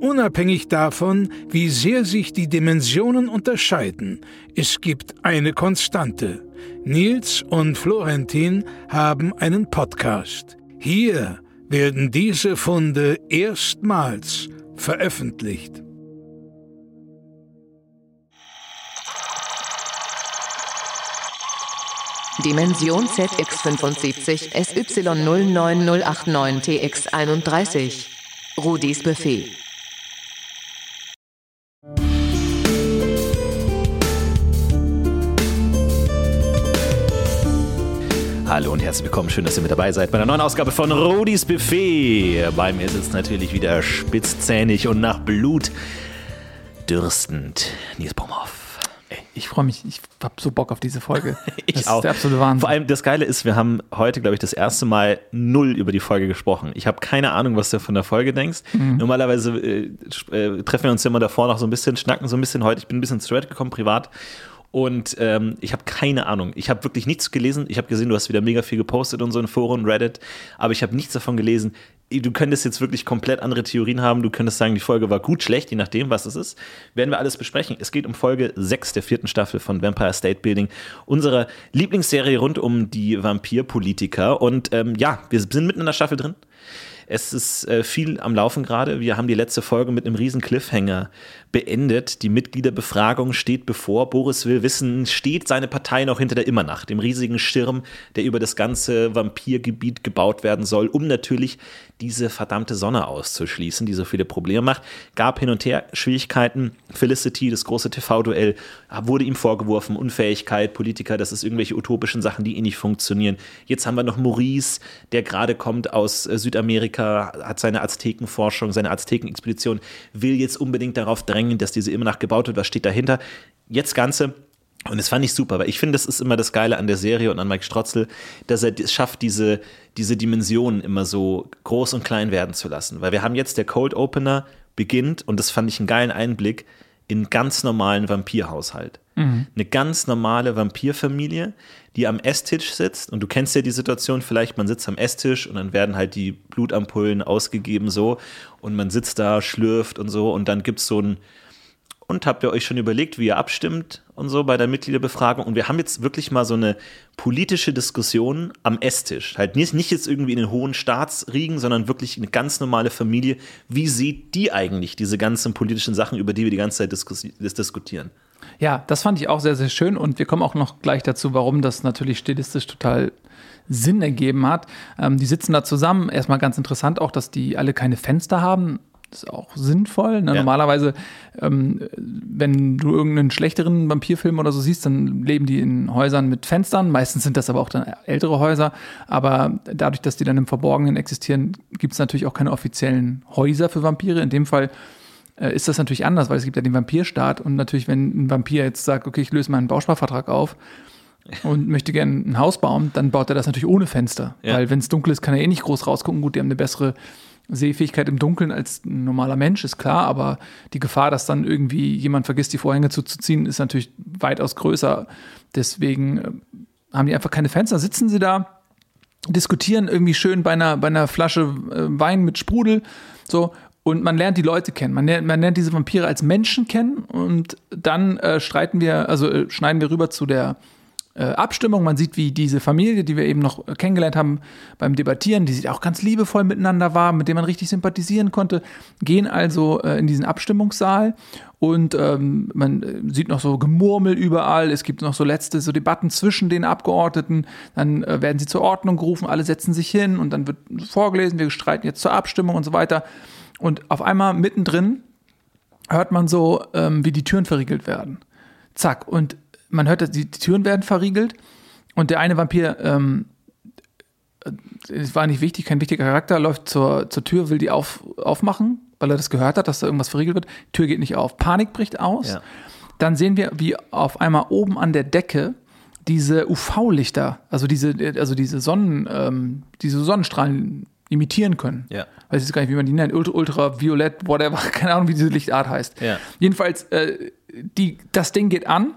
Unabhängig davon, wie sehr sich die Dimensionen unterscheiden, es gibt eine Konstante. Nils und Florentin haben einen Podcast. Hier werden diese Funde erstmals veröffentlicht. Dimension ZX75 SY09089TX31. Rudis Buffet. Hallo und herzlich willkommen. Schön, dass ihr mit dabei seid bei einer neuen Ausgabe von Rodis Buffet. Bei mir sitzt natürlich wieder spitzzähnig und nach Blut dürstend Nils Baumhoff. Ich freue mich, ich habe so Bock auf diese Folge. ich das auch. ist der absolute Wahnsinn. Vor allem das Geile ist, wir haben heute, glaube ich, das erste Mal null über die Folge gesprochen. Ich habe keine Ahnung, was du von der Folge denkst. Mhm. Normalerweise äh, äh, treffen wir uns ja immer davor noch so ein bisschen, schnacken so ein bisschen heute. Ich bin ein bisschen zu Red gekommen, privat. Und ähm, ich habe keine Ahnung. Ich habe wirklich nichts gelesen. Ich habe gesehen, du hast wieder mega viel gepostet und so in Foren, Reddit, aber ich habe nichts davon gelesen. Du könntest jetzt wirklich komplett andere Theorien haben. Du könntest sagen, die Folge war gut, schlecht, je nachdem, was es ist. Werden wir alles besprechen. Es geht um Folge 6 der vierten Staffel von Vampire State Building, unserer Lieblingsserie rund um die Vampirpolitiker. Und ähm, ja, wir sind mitten in der Staffel drin. Es ist äh, viel am Laufen gerade. Wir haben die letzte Folge mit einem riesen Cliffhanger beendet. Die Mitgliederbefragung steht bevor. Boris will wissen, steht seine Partei noch hinter der Immernacht, dem riesigen Schirm, der über das ganze Vampirgebiet gebaut werden soll, um natürlich diese verdammte Sonne auszuschließen, die so viele Probleme macht. Gab hin und her Schwierigkeiten. Felicity, das große TV-Duell, wurde ihm vorgeworfen, Unfähigkeit, Politiker, das ist irgendwelche utopischen Sachen, die eh nicht funktionieren. Jetzt haben wir noch Maurice, der gerade kommt aus äh, Südamerika, hat seine Aztekenforschung, seine Aztekenexpedition, will jetzt unbedingt darauf drängen, dass diese Immernacht gebaut wird. Was steht dahinter? Jetzt Ganze und das fand ich super, weil ich finde, das ist immer das Geile an der Serie und an Mike Strotzel, dass er es schafft, diese, diese Dimensionen immer so groß und klein werden zu lassen. Weil wir haben jetzt der Cold Opener beginnt und das fand ich einen geilen Einblick in einen ganz normalen Vampirhaushalt. Mhm. Eine ganz normale Vampirfamilie, die am Esstisch sitzt und du kennst ja die Situation vielleicht, man sitzt am Esstisch und dann werden halt die Blutampullen ausgegeben so und man sitzt da, schlürft und so und dann gibt es so ein und habt ihr euch schon überlegt, wie ihr abstimmt und so bei der Mitgliederbefragung? Und wir haben jetzt wirklich mal so eine politische Diskussion am Esstisch. Halt nicht, nicht jetzt irgendwie in den hohen Staatsriegen, sondern wirklich eine ganz normale Familie. Wie sieht die eigentlich diese ganzen politischen Sachen, über die wir die ganze Zeit diskutieren? Ja, das fand ich auch sehr, sehr schön und wir kommen auch noch gleich dazu, warum das natürlich stilistisch total Sinn ergeben hat. Ähm, die sitzen da zusammen. Erstmal ganz interessant auch, dass die alle keine Fenster haben. Das ist auch sinnvoll. Ne? Ja. Normalerweise, ähm, wenn du irgendeinen schlechteren Vampirfilm oder so siehst, dann leben die in Häusern mit Fenstern. Meistens sind das aber auch dann ältere Häuser. Aber dadurch, dass die dann im Verborgenen existieren, gibt es natürlich auch keine offiziellen Häuser für Vampire. In dem Fall äh, ist das natürlich anders, weil es gibt ja den Vampirstaat. Und natürlich, wenn ein Vampir jetzt sagt, okay, ich löse meinen Bausparvertrag auf, und möchte gerne ein Haus bauen, dann baut er das natürlich ohne Fenster. Ja. Weil wenn es dunkel ist, kann er eh nicht groß rausgucken. Gut, die haben eine bessere Sehfähigkeit im Dunkeln als ein normaler Mensch, ist klar, aber die Gefahr, dass dann irgendwie jemand vergisst, die Vorhänge zuzuziehen, ist natürlich weitaus größer. Deswegen äh, haben die einfach keine Fenster, sitzen sie da, diskutieren irgendwie schön bei einer, bei einer Flasche äh, Wein mit Sprudel, so. Und man lernt die Leute kennen. Man lernt, man lernt diese Vampire als Menschen kennen und dann äh, streiten wir, also äh, schneiden wir rüber zu der Abstimmung. Man sieht, wie diese Familie, die wir eben noch äh, kennengelernt haben beim Debattieren, die auch ganz liebevoll miteinander war, mit dem man richtig sympathisieren konnte, gehen also äh, in diesen Abstimmungssaal und ähm, man äh, sieht noch so Gemurmel überall. Es gibt noch so letzte so Debatten zwischen den Abgeordneten. Dann äh, werden sie zur Ordnung gerufen, alle setzen sich hin und dann wird vorgelesen, wir streiten jetzt zur Abstimmung und so weiter. Und auf einmal mittendrin hört man so, ähm, wie die Türen verriegelt werden. Zack. Und man hört, dass die Türen werden verriegelt und der eine Vampir ähm, äh, es war nicht wichtig, kein wichtiger Charakter, läuft zur, zur Tür, will die auf, aufmachen, weil er das gehört hat, dass da irgendwas verriegelt wird. Tür geht nicht auf. Panik bricht aus. Ja. Dann sehen wir, wie auf einmal oben an der Decke diese UV-Lichter, also diese, also diese Sonnen, ähm, diese Sonnenstrahlen imitieren können. Ja. Weiß jetzt gar nicht, wie man die nennt, Ultra, Ultraviolett, whatever, keine Ahnung, wie diese Lichtart heißt. Ja. Jedenfalls, äh, die, das Ding geht an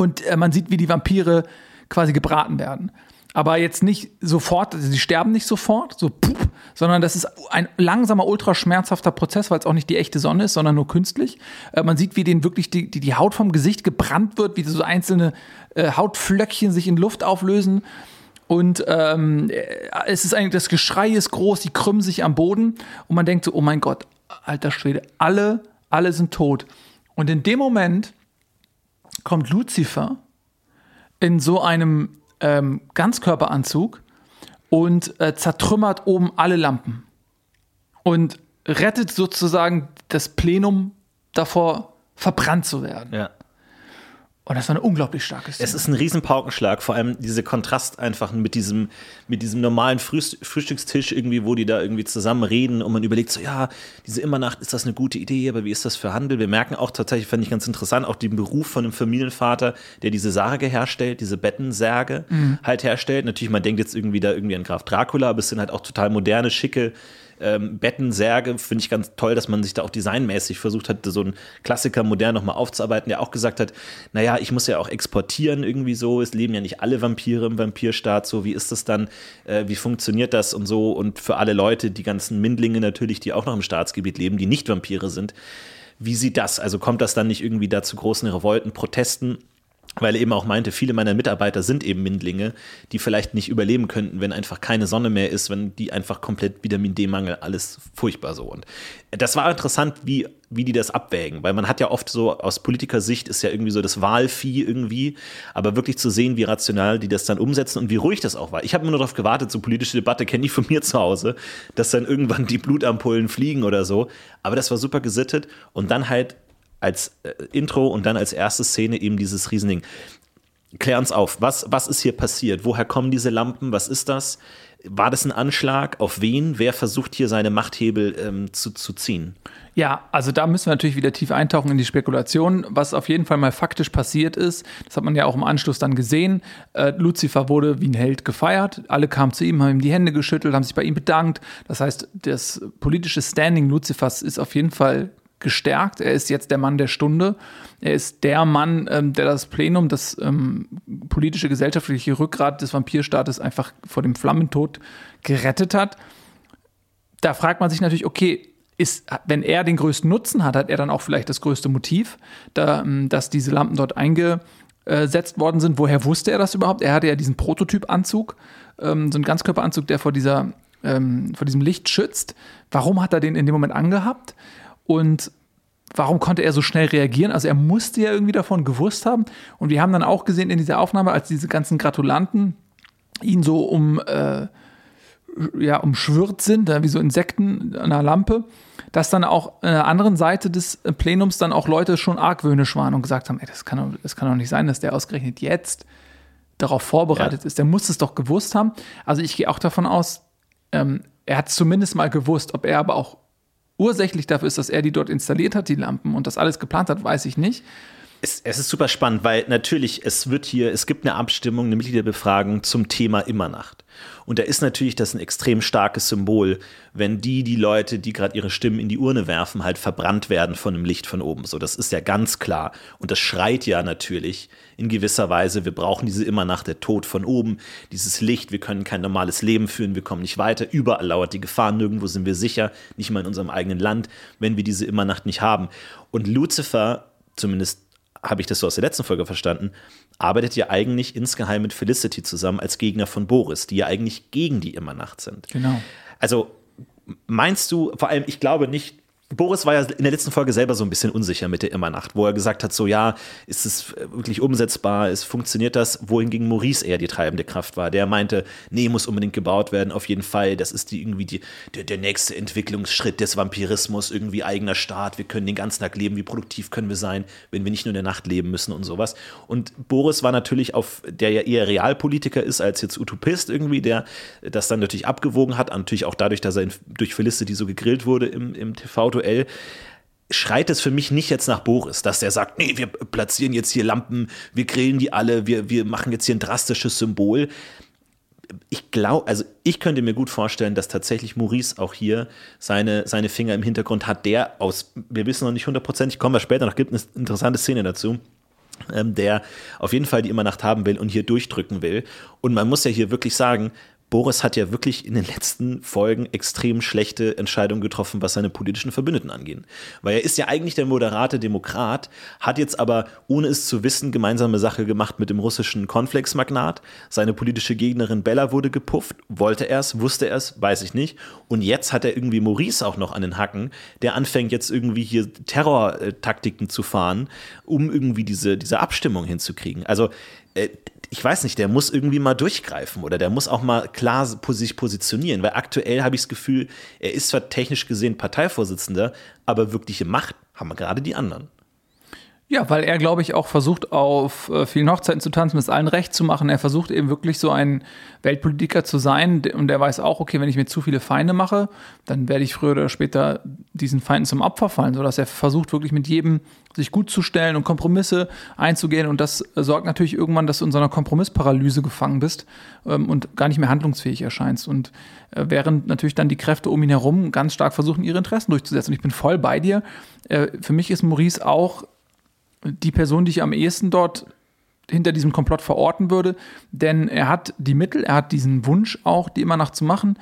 und äh, man sieht, wie die Vampire quasi gebraten werden. Aber jetzt nicht sofort, also sie sterben nicht sofort, so pup, sondern das ist ein langsamer, ultraschmerzhafter Prozess, weil es auch nicht die echte Sonne ist, sondern nur künstlich. Äh, man sieht, wie denen wirklich die, die, die Haut vom Gesicht gebrannt wird, wie so einzelne äh, Hautflöckchen sich in Luft auflösen. Und ähm, es ist eigentlich, das Geschrei ist groß, die krümmen sich am Boden und man denkt so, oh mein Gott, alter Schwede, alle, alle sind tot. Und in dem Moment kommt Lucifer in so einem ähm, Ganzkörperanzug und äh, zertrümmert oben alle Lampen und rettet sozusagen das Plenum davor, verbrannt zu werden. Ja. Und das war eine unglaublich starke Szene. Es ist ein Riesenpaukenschlag, vor allem dieser Kontrast einfach mit diesem, mit diesem normalen Frühst Frühstückstisch irgendwie, wo die da irgendwie zusammen reden und man überlegt so, ja, diese Immernacht, ist das eine gute Idee, aber wie ist das für Handel? Wir merken auch tatsächlich, fand ich ganz interessant, auch den Beruf von einem Familienvater, der diese Sarge herstellt, diese Bettensärge halt herstellt. Natürlich, man denkt jetzt irgendwie da irgendwie an Graf Dracula, aber es sind halt auch total moderne, schicke ähm, Bettensärge. Finde ich ganz toll, dass man sich da auch designmäßig versucht hat, so einen Klassiker modern nochmal aufzuarbeiten, der auch gesagt hat, naja, ich muss ja auch exportieren irgendwie so. Es leben ja nicht alle Vampire im Vampirstaat. So, wie ist das dann? Äh, wie funktioniert das und so? Und für alle Leute, die ganzen Mindlinge natürlich, die auch noch im Staatsgebiet leben, die nicht Vampire sind. Wie sieht das? Also kommt das dann nicht irgendwie da zu großen Revolten, Protesten? Weil er eben auch meinte, viele meiner Mitarbeiter sind eben Mindlinge, die vielleicht nicht überleben könnten, wenn einfach keine Sonne mehr ist, wenn die einfach komplett Vitamin D-Mangel, alles furchtbar so. Und das war interessant, wie, wie die das abwägen, weil man hat ja oft so, aus Politikersicht ist ja irgendwie so das Wahlvieh irgendwie, aber wirklich zu sehen, wie rational die das dann umsetzen und wie ruhig das auch war. Ich habe immer nur darauf gewartet, so politische Debatte kenne ich von mir zu Hause, dass dann irgendwann die Blutampullen fliegen oder so, aber das war super gesittet und dann halt als äh, Intro und dann als erste Szene eben dieses Riesending. Klär uns auf, was, was ist hier passiert? Woher kommen diese Lampen? Was ist das? War das ein Anschlag? Auf wen? Wer versucht hier seine Machthebel ähm, zu, zu ziehen? Ja, also da müssen wir natürlich wieder tief eintauchen in die Spekulation. Was auf jeden Fall mal faktisch passiert ist, das hat man ja auch im Anschluss dann gesehen. Äh, Lucifer wurde wie ein Held gefeiert. Alle kamen zu ihm, haben ihm die Hände geschüttelt, haben sich bei ihm bedankt. Das heißt, das politische Standing Lucifers ist auf jeden Fall gestärkt. Er ist jetzt der Mann der Stunde. Er ist der Mann, ähm, der das Plenum, das ähm, politische, gesellschaftliche Rückgrat des Vampirstaates einfach vor dem Flammentod gerettet hat. Da fragt man sich natürlich, okay, ist, wenn er den größten Nutzen hat, hat er dann auch vielleicht das größte Motiv, da, ähm, dass diese Lampen dort eingesetzt worden sind. Woher wusste er das überhaupt? Er hatte ja diesen Prototypanzug, ähm, so einen Ganzkörperanzug, der vor dieser ähm, vor diesem Licht schützt. Warum hat er den in dem Moment angehabt? Und warum konnte er so schnell reagieren? Also er musste ja irgendwie davon gewusst haben. Und wir haben dann auch gesehen in dieser Aufnahme, als diese ganzen Gratulanten ihn so um, äh, ja, umschwirrt sind, wie so Insekten an einer Lampe, dass dann auch an der anderen Seite des Plenums dann auch Leute schon argwöhnisch waren und gesagt haben, ey, das kann doch, das kann doch nicht sein, dass der ausgerechnet jetzt darauf vorbereitet Ja. ist. Der muss es doch gewusst haben. Also ich gehe auch davon aus, ähm, er hat es zumindest mal gewusst, ob er aber auch ursächlich dafür ist, dass er die dort installiert hat, die Lampen, und das alles geplant hat, weiß ich nicht. Es, es ist super spannend, weil natürlich, es wird hier, es gibt eine Abstimmung, eine Mitgliederbefragung zum Thema Immernacht. Und da ist natürlich das ein extrem starkes Symbol, wenn die, die Leute, die gerade ihre Stimmen in die Urne werfen, halt verbrannt werden von dem Licht von oben. So, das ist ja ganz klar. Und das schreit ja natürlich in gewisser Weise, wir brauchen diese Immernacht, der Tod von oben, dieses Licht, wir können kein normales Leben führen, wir kommen nicht weiter, überall lauert die Gefahr, nirgendwo sind wir sicher, nicht mal in unserem eigenen Land, wenn wir diese Immernacht nicht haben. Und Lucifer, zumindest habe ich das so aus der letzten Folge verstanden, arbeitet ja eigentlich insgeheim mit Felicity zusammen als Gegner von Boris, die ja eigentlich gegen die Immernacht sind. Genau. Also meinst du, vor allem, ich glaube nicht, Boris war ja in der letzten Folge selber so ein bisschen unsicher mit der Immernacht, wo er gesagt hat, so ja, ist es wirklich umsetzbar, ist, funktioniert das, wohingegen Maurice eher die treibende Kraft war. Der meinte, nee, muss unbedingt gebaut werden, auf jeden Fall, das ist die, irgendwie die, der, der nächste Entwicklungsschritt des Vampirismus, irgendwie eigener Staat, wir können den ganzen Tag leben, wie produktiv können wir sein, wenn wir nicht nur in der Nacht leben müssen und sowas. Und Boris war natürlich auf, der ja eher Realpolitiker ist als jetzt Utopist irgendwie, der das dann natürlich abgewogen hat, natürlich auch dadurch, dass er in, durch Felicity so gegrillt wurde im, im TV aktuell schreit es für mich nicht jetzt nach Boris, dass der sagt, nee, wir platzieren jetzt hier Lampen, wir grillen die alle, wir, wir machen jetzt hier ein drastisches Symbol. Ich glaube, also ich könnte mir gut vorstellen, dass tatsächlich Maurice auch hier seine, seine Finger im Hintergrund hat, der aus, wir wissen noch nicht hundertprozentig, kommen wir später noch, gibt eine interessante Szene dazu, ähm, der auf jeden Fall die Immernacht haben will und hier durchdrücken will. Und man muss ja hier wirklich sagen, Boris hat ja wirklich in den letzten Folgen extrem schlechte Entscheidungen getroffen, was seine politischen Verbündeten angeht. Weil er ist ja eigentlich der moderate Demokrat, hat jetzt aber, ohne es zu wissen, gemeinsame Sache gemacht mit dem russischen Cornflakes-Magnat. Seine politische Gegnerin Bella wurde gepufft. Wollte er es, wusste er es, weiß ich nicht. Und jetzt hat er irgendwie Maurice auch noch an den Hacken, der anfängt jetzt irgendwie hier Terrortaktiken zu fahren, um irgendwie diese, diese Abstimmung hinzukriegen. Also äh, ich weiß nicht, der muss irgendwie mal durchgreifen oder der muss auch mal klar sich positionieren, weil aktuell habe ich das Gefühl, er ist zwar technisch gesehen Parteivorsitzender, aber wirkliche Macht haben gerade die anderen. Ja, weil er, glaube ich, auch versucht, auf äh, vielen Hochzeiten zu tanzen, es allen recht zu machen. Er versucht eben wirklich so ein Weltpolitiker zu sein und er weiß auch, okay, wenn ich mir zu viele Feinde mache, dann werde ich früher oder später diesen Feinden zum Opfer fallen, sodass er versucht, wirklich mit jedem sich gut zu stellen und Kompromisse einzugehen. Und das sorgt natürlich irgendwann, dass du in so einer Kompromissparalyse gefangen bist ähm, und gar nicht mehr handlungsfähig erscheinst. Und äh, während natürlich dann die Kräfte um ihn herum ganz stark versuchen, ihre Interessen durchzusetzen. Und ich bin voll bei dir. Äh, für mich ist Maurice auch die Person, die ich am ehesten dort hinter diesem Komplott verorten würde, denn er hat die Mittel, er hat diesen Wunsch auch, die immer nach zu machen.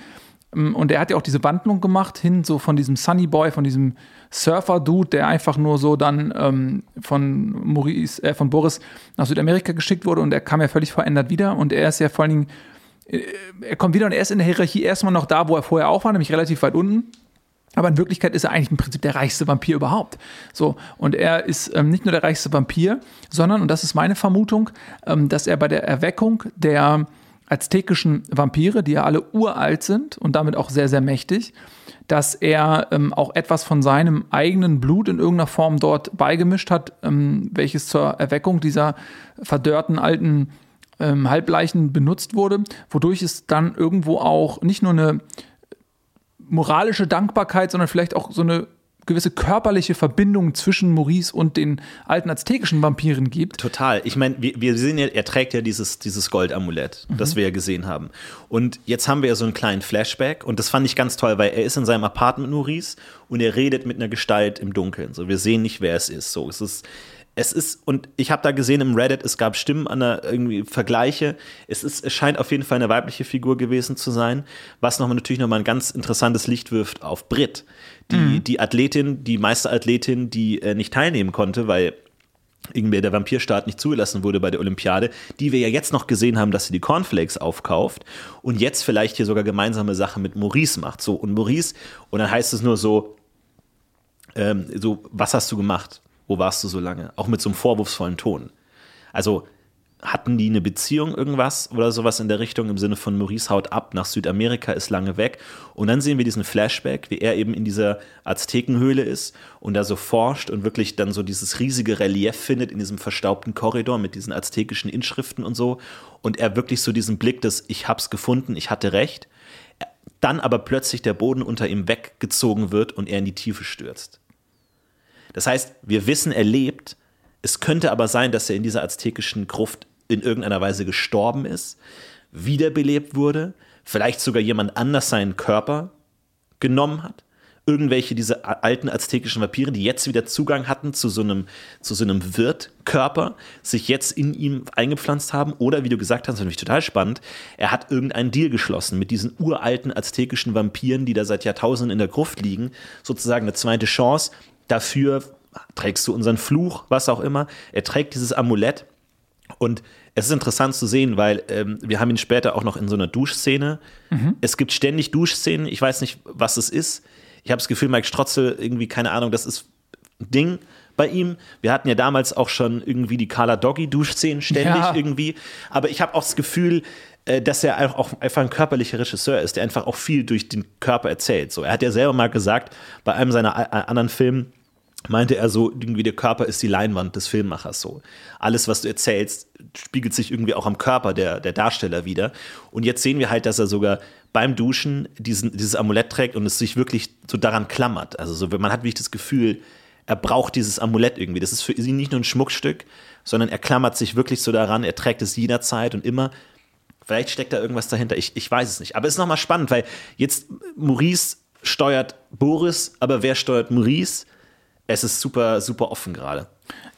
Ähm, und er hat ja auch diese Wandlung gemacht hin so von diesem Sunny Boy, von diesem Surfer-Dude, der einfach nur so dann ähm, von, Maurice, äh, von Boris nach Südamerika geschickt wurde und er kam ja völlig verändert wieder und er ist ja vor allen Dingen, äh, er kommt wieder und er ist in der Hierarchie erstmal noch da, wo er vorher auch war, nämlich relativ weit unten. Aber in Wirklichkeit ist er eigentlich im Prinzip der reichste Vampir überhaupt. So, und er ist ähm, nicht nur der reichste Vampir, sondern, und das ist meine Vermutung, ähm, dass er bei der Erweckung der aztekischen Vampire, die ja alle uralt sind und damit auch sehr, sehr mächtig, dass er ähm, auch etwas von seinem eigenen Blut in irgendeiner Form dort beigemischt hat, ähm, welches zur Erweckung dieser verdörrten alten ähm, Halbleichen benutzt wurde, wodurch es dann irgendwo auch nicht nur eine moralische Dankbarkeit, sondern vielleicht auch so eine gewisse körperliche Verbindung zwischen Maurice und den alten aztekischen Vampiren gibt. Total. Ich meine, wir, wir, sehen ja, er trägt ja dieses, dieses Goldamulett, mhm. das wir ja gesehen haben. Und jetzt haben wir ja so einen kleinen Flashback und das fand ich ganz toll, weil er ist in seinem Apartment Maurice und er redet mit einer Gestalt im Dunkeln. So, wir sehen nicht, wer es ist. So, es ist es ist, und ich habe da gesehen im Reddit, es gab Stimmen an der irgendwie Vergleiche. Es ist, es scheint auf jeden Fall eine weibliche Figur gewesen zu sein, was nochmal natürlich nochmal ein ganz interessantes Licht wirft auf Brit. Die, mhm. die Athletin, die Meisterathletin, die äh, nicht teilnehmen konnte, weil irgendwie der Vampirstaat nicht zugelassen wurde bei der Olympiade, die wir ja jetzt noch gesehen haben, dass sie die Cornflakes aufkauft und jetzt vielleicht hier sogar gemeinsame Sache mit Maurice macht. So, und Maurice, und dann heißt es nur so, ähm, so, was hast du gemacht? Wo warst du so lange? Auch mit so einem vorwurfsvollen Ton. Also hatten die eine Beziehung irgendwas oder sowas in der Richtung im Sinne von Maurice haut ab nach Südamerika, ist lange weg. Und dann sehen wir diesen Flashback, wie er eben in dieser Aztekenhöhle ist und da so forscht und wirklich dann so dieses riesige Relief findet in diesem verstaubten Korridor mit diesen aztekischen Inschriften und so. Und er wirklich so diesen Blick des Ich hab's gefunden, ich hatte recht. Dann aber plötzlich der Boden unter ihm weggezogen wird und er in die Tiefe stürzt. Das heißt, wir wissen, er lebt. Es könnte aber sein, dass er in dieser aztekischen Gruft in irgendeiner Weise gestorben ist, wiederbelebt wurde, vielleicht sogar jemand anders seinen Körper genommen hat. Irgendwelche dieser alten aztekischen Vampire, die jetzt wieder Zugang hatten zu so einem, so einem Wirtkörper, sich jetzt in ihm eingepflanzt haben. Oder wie du gesagt hast, finde ich total spannend, er hat irgendeinen Deal geschlossen mit diesen uralten aztekischen Vampiren, die da seit Jahrtausenden in der Gruft liegen. Sozusagen eine zweite Chance, dafür trägst du unseren Fluch, was auch immer. Er trägt dieses Amulett und es ist interessant zu sehen, weil ähm, wir haben ihn später auch noch in so einer Duschszene. Mhm. Es gibt ständig Duschszenen. Ich weiß nicht, was es ist. Ich habe das Gefühl, Mike Strotzel irgendwie, keine Ahnung, das ist ein Ding bei ihm. Wir hatten ja damals auch schon irgendwie die Carla Doggy Duschszenen ständig Ja. irgendwie. Aber ich habe auch das Gefühl, äh, dass er auch einfach ein körperlicher Regisseur ist, der einfach auch viel durch den Körper erzählt. So, er hat ja selber mal gesagt, bei einem seiner anderen Filmen, meinte er so, irgendwie der Körper ist die Leinwand des Filmemachers so. Alles, was du erzählst, spiegelt sich irgendwie auch am Körper der, der Darsteller wieder. Und jetzt sehen wir halt, dass er sogar beim Duschen diesen, dieses Amulett trägt und es sich wirklich so daran klammert. Also so, man hat wirklich das Gefühl, er braucht dieses Amulett irgendwie. Das ist für ihn nicht nur ein Schmuckstück, sondern er klammert sich wirklich so daran, er trägt es jederzeit und immer. Vielleicht steckt da irgendwas dahinter, ich, ich weiß es nicht. Aber es ist nochmal spannend, weil jetzt Maurice steuert Boris, aber wer steuert Maurice? Es ist super, super offen gerade.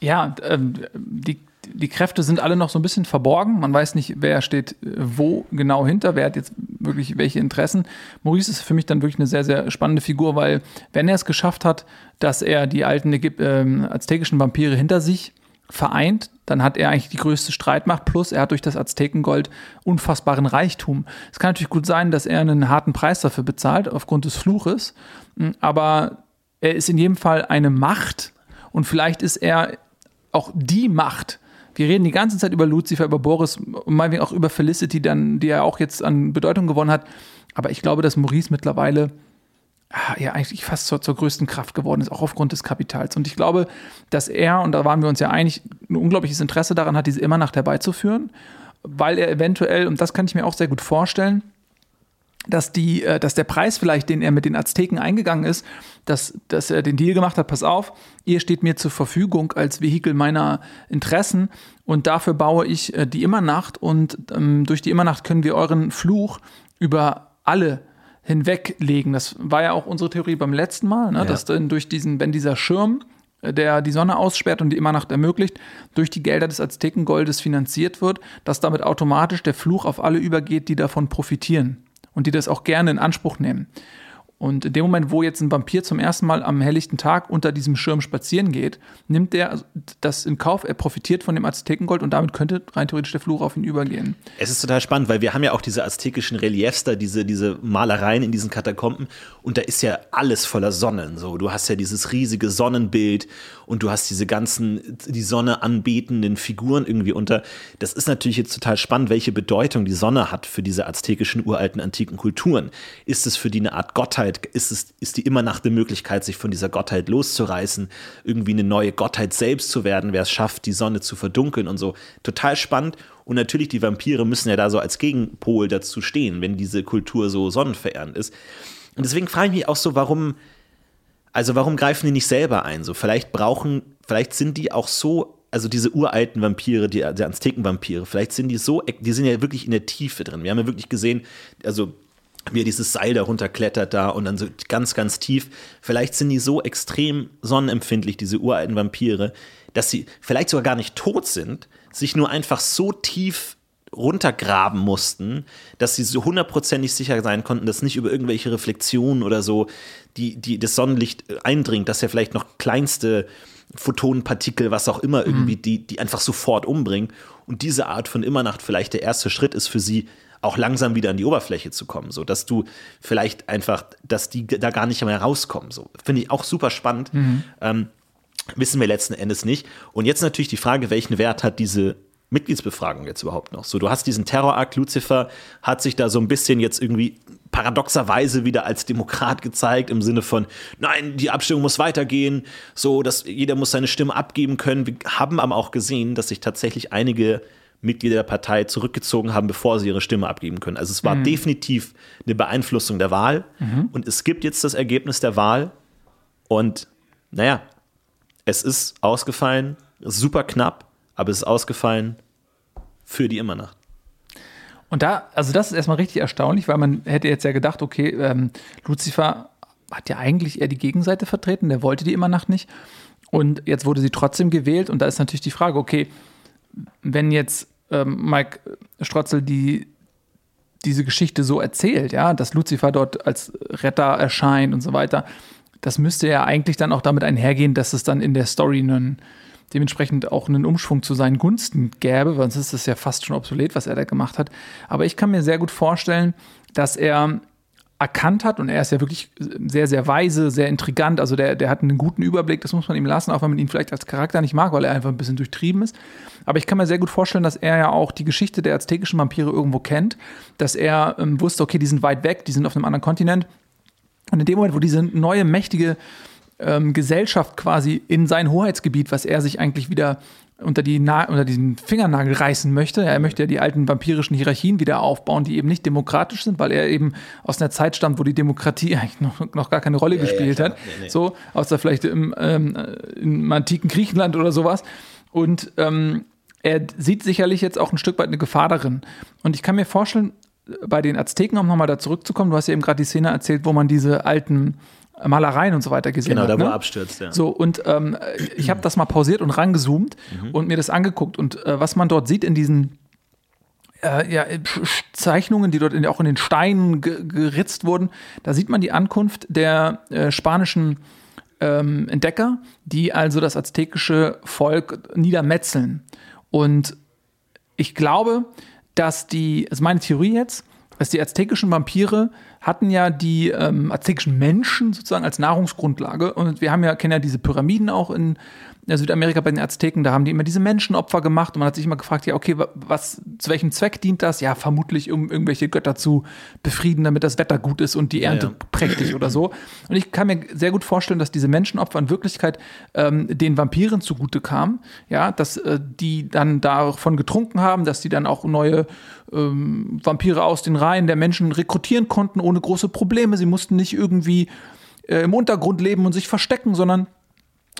Ja, ähm, die, die Kräfte sind alle noch so ein bisschen verborgen. Man weiß nicht, wer steht äh, wo genau hinter, wer hat jetzt wirklich welche Interessen. Maurice ist für mich dann wirklich eine sehr, sehr spannende Figur, weil wenn er es geschafft hat, dass er die alten Ägyp ähm, aztekischen Vampire hinter sich vereint, dann hat er eigentlich die größte Streitmacht. Plus, er hat durch das Aztekengold unfassbaren Reichtum. Es kann natürlich gut sein, dass er einen harten Preis dafür bezahlt, aufgrund des Fluches. Mm, Aber er ist in jedem Fall eine Macht und vielleicht ist er auch die Macht. Wir reden die ganze Zeit über Lucifer, über Boris und meinetwegen auch über Felicity, dann, die er auch jetzt an Bedeutung gewonnen hat. Aber ich glaube, dass Maurice mittlerweile ah, ja eigentlich fast zur, zur größten Kraft geworden ist, auch aufgrund des Kapitals. Und ich glaube, dass er, und da waren wir uns ja einig, ein unglaubliches Interesse daran hat, diese Immernacht herbeizuführen, weil er eventuell, und das kann ich mir auch sehr gut vorstellen, dass, die, äh, dass der Preis vielleicht, den er mit den Azteken eingegangen ist, dass, dass er den Deal gemacht hat, pass auf, ihr steht mir zur Verfügung als Vehikel meiner Interessen und dafür baue ich äh, die Immernacht und ähm, durch die Immernacht können wir euren Fluch über alle hinweglegen. Das war ja auch unsere Theorie beim letzten Mal, ne? dass dann durch diesen, wenn dieser Schirm äh, der die Sonne aussperrt und die Immernacht ermöglicht, durch die Gelder des Aztekengoldes finanziert wird, dass damit automatisch der Fluch auf alle übergeht, die davon profitieren und die das auch gerne in Anspruch nehmen. Und in dem Moment, wo jetzt ein Vampir zum ersten Mal am helllichten Tag unter diesem Schirm spazieren geht, nimmt er das in Kauf, er profitiert von dem Aztekengold und damit könnte rein theoretisch der Fluch auf ihn übergehen. Es ist total spannend, weil wir haben ja auch diese aztekischen Reliefs da, diese, diese Malereien in diesen Katakomben und da ist ja alles voller Sonnen. So, du hast ja dieses riesige Sonnenbild und du hast diese ganzen, die Sonne anbetenden Figuren irgendwie unter. Das ist natürlich jetzt total spannend, welche Bedeutung die Sonne hat für diese aztekischen uralten antiken Kulturen. Ist es für die eine Art Gottheit? Ist es, ist die immer nach der Möglichkeit, sich von dieser Gottheit loszureißen, irgendwie eine neue Gottheit selbst zu werden, wer es schafft, die Sonne zu verdunkeln und so. Total spannend. Und natürlich, die Vampire müssen ja da so als Gegenpol dazu stehen, wenn diese Kultur so sonnenverehrend ist. Und deswegen frage ich mich auch so, warum, also warum greifen die nicht selber ein? So, vielleicht brauchen, vielleicht sind die auch so, also diese uralten Vampire, die, die Azteken-Vampire, vielleicht sind die so, die sind ja wirklich in der Tiefe drin. Wir haben ja wirklich gesehen, also wie er dieses Seil darunter klettert da und dann so ganz, ganz tief. Vielleicht sind die so extrem sonnenempfindlich, diese uralten Vampire, dass sie vielleicht sogar gar nicht tot sind, sich nur einfach so tief runtergraben mussten, dass sie so hundertprozentig sicher sein konnten, dass nicht über irgendwelche Reflexionen oder so die, die das Sonnenlicht eindringt, dass ja vielleicht noch kleinste Photonenpartikel, was auch immer, irgendwie, die, die einfach sofort umbringen. Und diese Art von Immernacht vielleicht der erste Schritt ist für sie, auch langsam wieder an die Oberfläche zu kommen, so dass du vielleicht einfach, dass die da gar nicht mehr rauskommen. So finde ich auch super spannend. Ähm, wissen wir letzten Endes nicht. Und jetzt natürlich die Frage, welchen Wert hat diese Mitgliedsbefragung jetzt überhaupt noch? So, du hast diesen Terrorakt, Lucifer hat sich da so ein bisschen jetzt irgendwie paradoxerweise wieder als Demokrat gezeigt, im Sinne von, nein, die Abstimmung muss weitergehen, so, dass jeder muss seine Stimme abgeben können. Wir haben aber auch gesehen, dass sich tatsächlich einige Mitglieder der Partei zurückgezogen haben, bevor sie ihre Stimme abgeben können. Also es war definitiv eine Beeinflussung der Wahl und es gibt jetzt das Ergebnis der Wahl und naja, es ist ausgefallen, super knapp, aber es ist ausgefallen für die Immernacht. Und da, also das ist erstmal richtig erstaunlich, weil man hätte jetzt ja gedacht, okay, ähm, Lucifer hat ja eigentlich eher die Gegenseite vertreten, der wollte die Immernacht nicht. Und jetzt wurde sie trotzdem gewählt. Und da ist natürlich die Frage, okay, wenn jetzt ähm, Mike Strotzel die, diese Geschichte so erzählt, ja, dass Lucifer dort als Retter erscheint und so weiter, das müsste ja eigentlich dann auch damit einhergehen, dass es dann in der Story einen, dementsprechend auch einen Umschwung zu seinen Gunsten gäbe, sonst ist es ja fast schon obsolet, was er da gemacht hat. Aber ich kann mir sehr gut vorstellen, dass er erkannt hat, und er ist ja wirklich sehr, sehr weise, sehr intrigant, also der, der hat einen guten Überblick, das muss man ihm lassen, auch wenn man ihn vielleicht als Charakter nicht mag, weil er einfach ein bisschen durchtrieben ist. Aber ich kann mir sehr gut vorstellen, dass er ja auch die Geschichte der aztekischen Vampire irgendwo kennt, dass er ähm, wusste, okay, die sind weit weg, die sind auf einem anderen Kontinent. Und in dem Moment, wo diese neue, mächtige ähm, Gesellschaft quasi in sein Hoheitsgebiet, was er sich eigentlich wieder unter, die Na unter diesen Fingernagel reißen möchte. Er möchte ja die alten vampirischen Hierarchien wieder aufbauen, die eben nicht demokratisch sind, weil er eben aus einer Zeit stammt, wo die Demokratie eigentlich noch, noch gar keine Rolle ja, gespielt ja, hat. Nee, nee. So, außer vielleicht im, ähm, im antiken Griechenland oder sowas. Und ähm, er sieht sicherlich jetzt auch ein Stück weit eine Gefahr darin. Und ich kann mir vorstellen, bei den Azteken, um nochmal da zurückzukommen, du hast ja eben gerade die Szene erzählt, wo man diese alten Malereien und so weiter gesehen genau, hat. Genau, da wo ne? er abstürzt, ja. So, und ähm, ich habe das mal pausiert und rangezoomt mhm. und mir das angeguckt. Und äh, was man dort sieht in diesen äh, ja, Zeichnungen, die dort in, auch in den Steinen ge geritzt wurden, da sieht man die Ankunft der äh, spanischen ähm, Entdecker, die also das aztekische Volk niedermetzeln. Und ich glaube, dass die, das ist meine Theorie jetzt, dass die aztekischen Vampire hatten ja die ähm, aztekischen Menschen sozusagen als Nahrungsgrundlage. Und wir haben ja, kennen ja diese Pyramiden auch in Südamerika bei den Azteken, da haben die immer diese Menschenopfer gemacht und man hat sich immer gefragt, ja, okay, was, zu welchem Zweck dient das? Ja, vermutlich, um irgendwelche Götter zu befrieden, damit das Wetter gut ist und die Ernte ja, ja. prächtig oder so. Und ich kann mir sehr gut vorstellen, dass diese Menschenopfer in Wirklichkeit ähm, den Vampiren zugute kamen, ja, dass äh, die dann davon getrunken haben, dass die dann auch neue ähm, Vampire aus den Reihen der Menschen rekrutieren konnten, ohne große Probleme. Sie mussten nicht irgendwie äh, im Untergrund leben und sich verstecken, sondern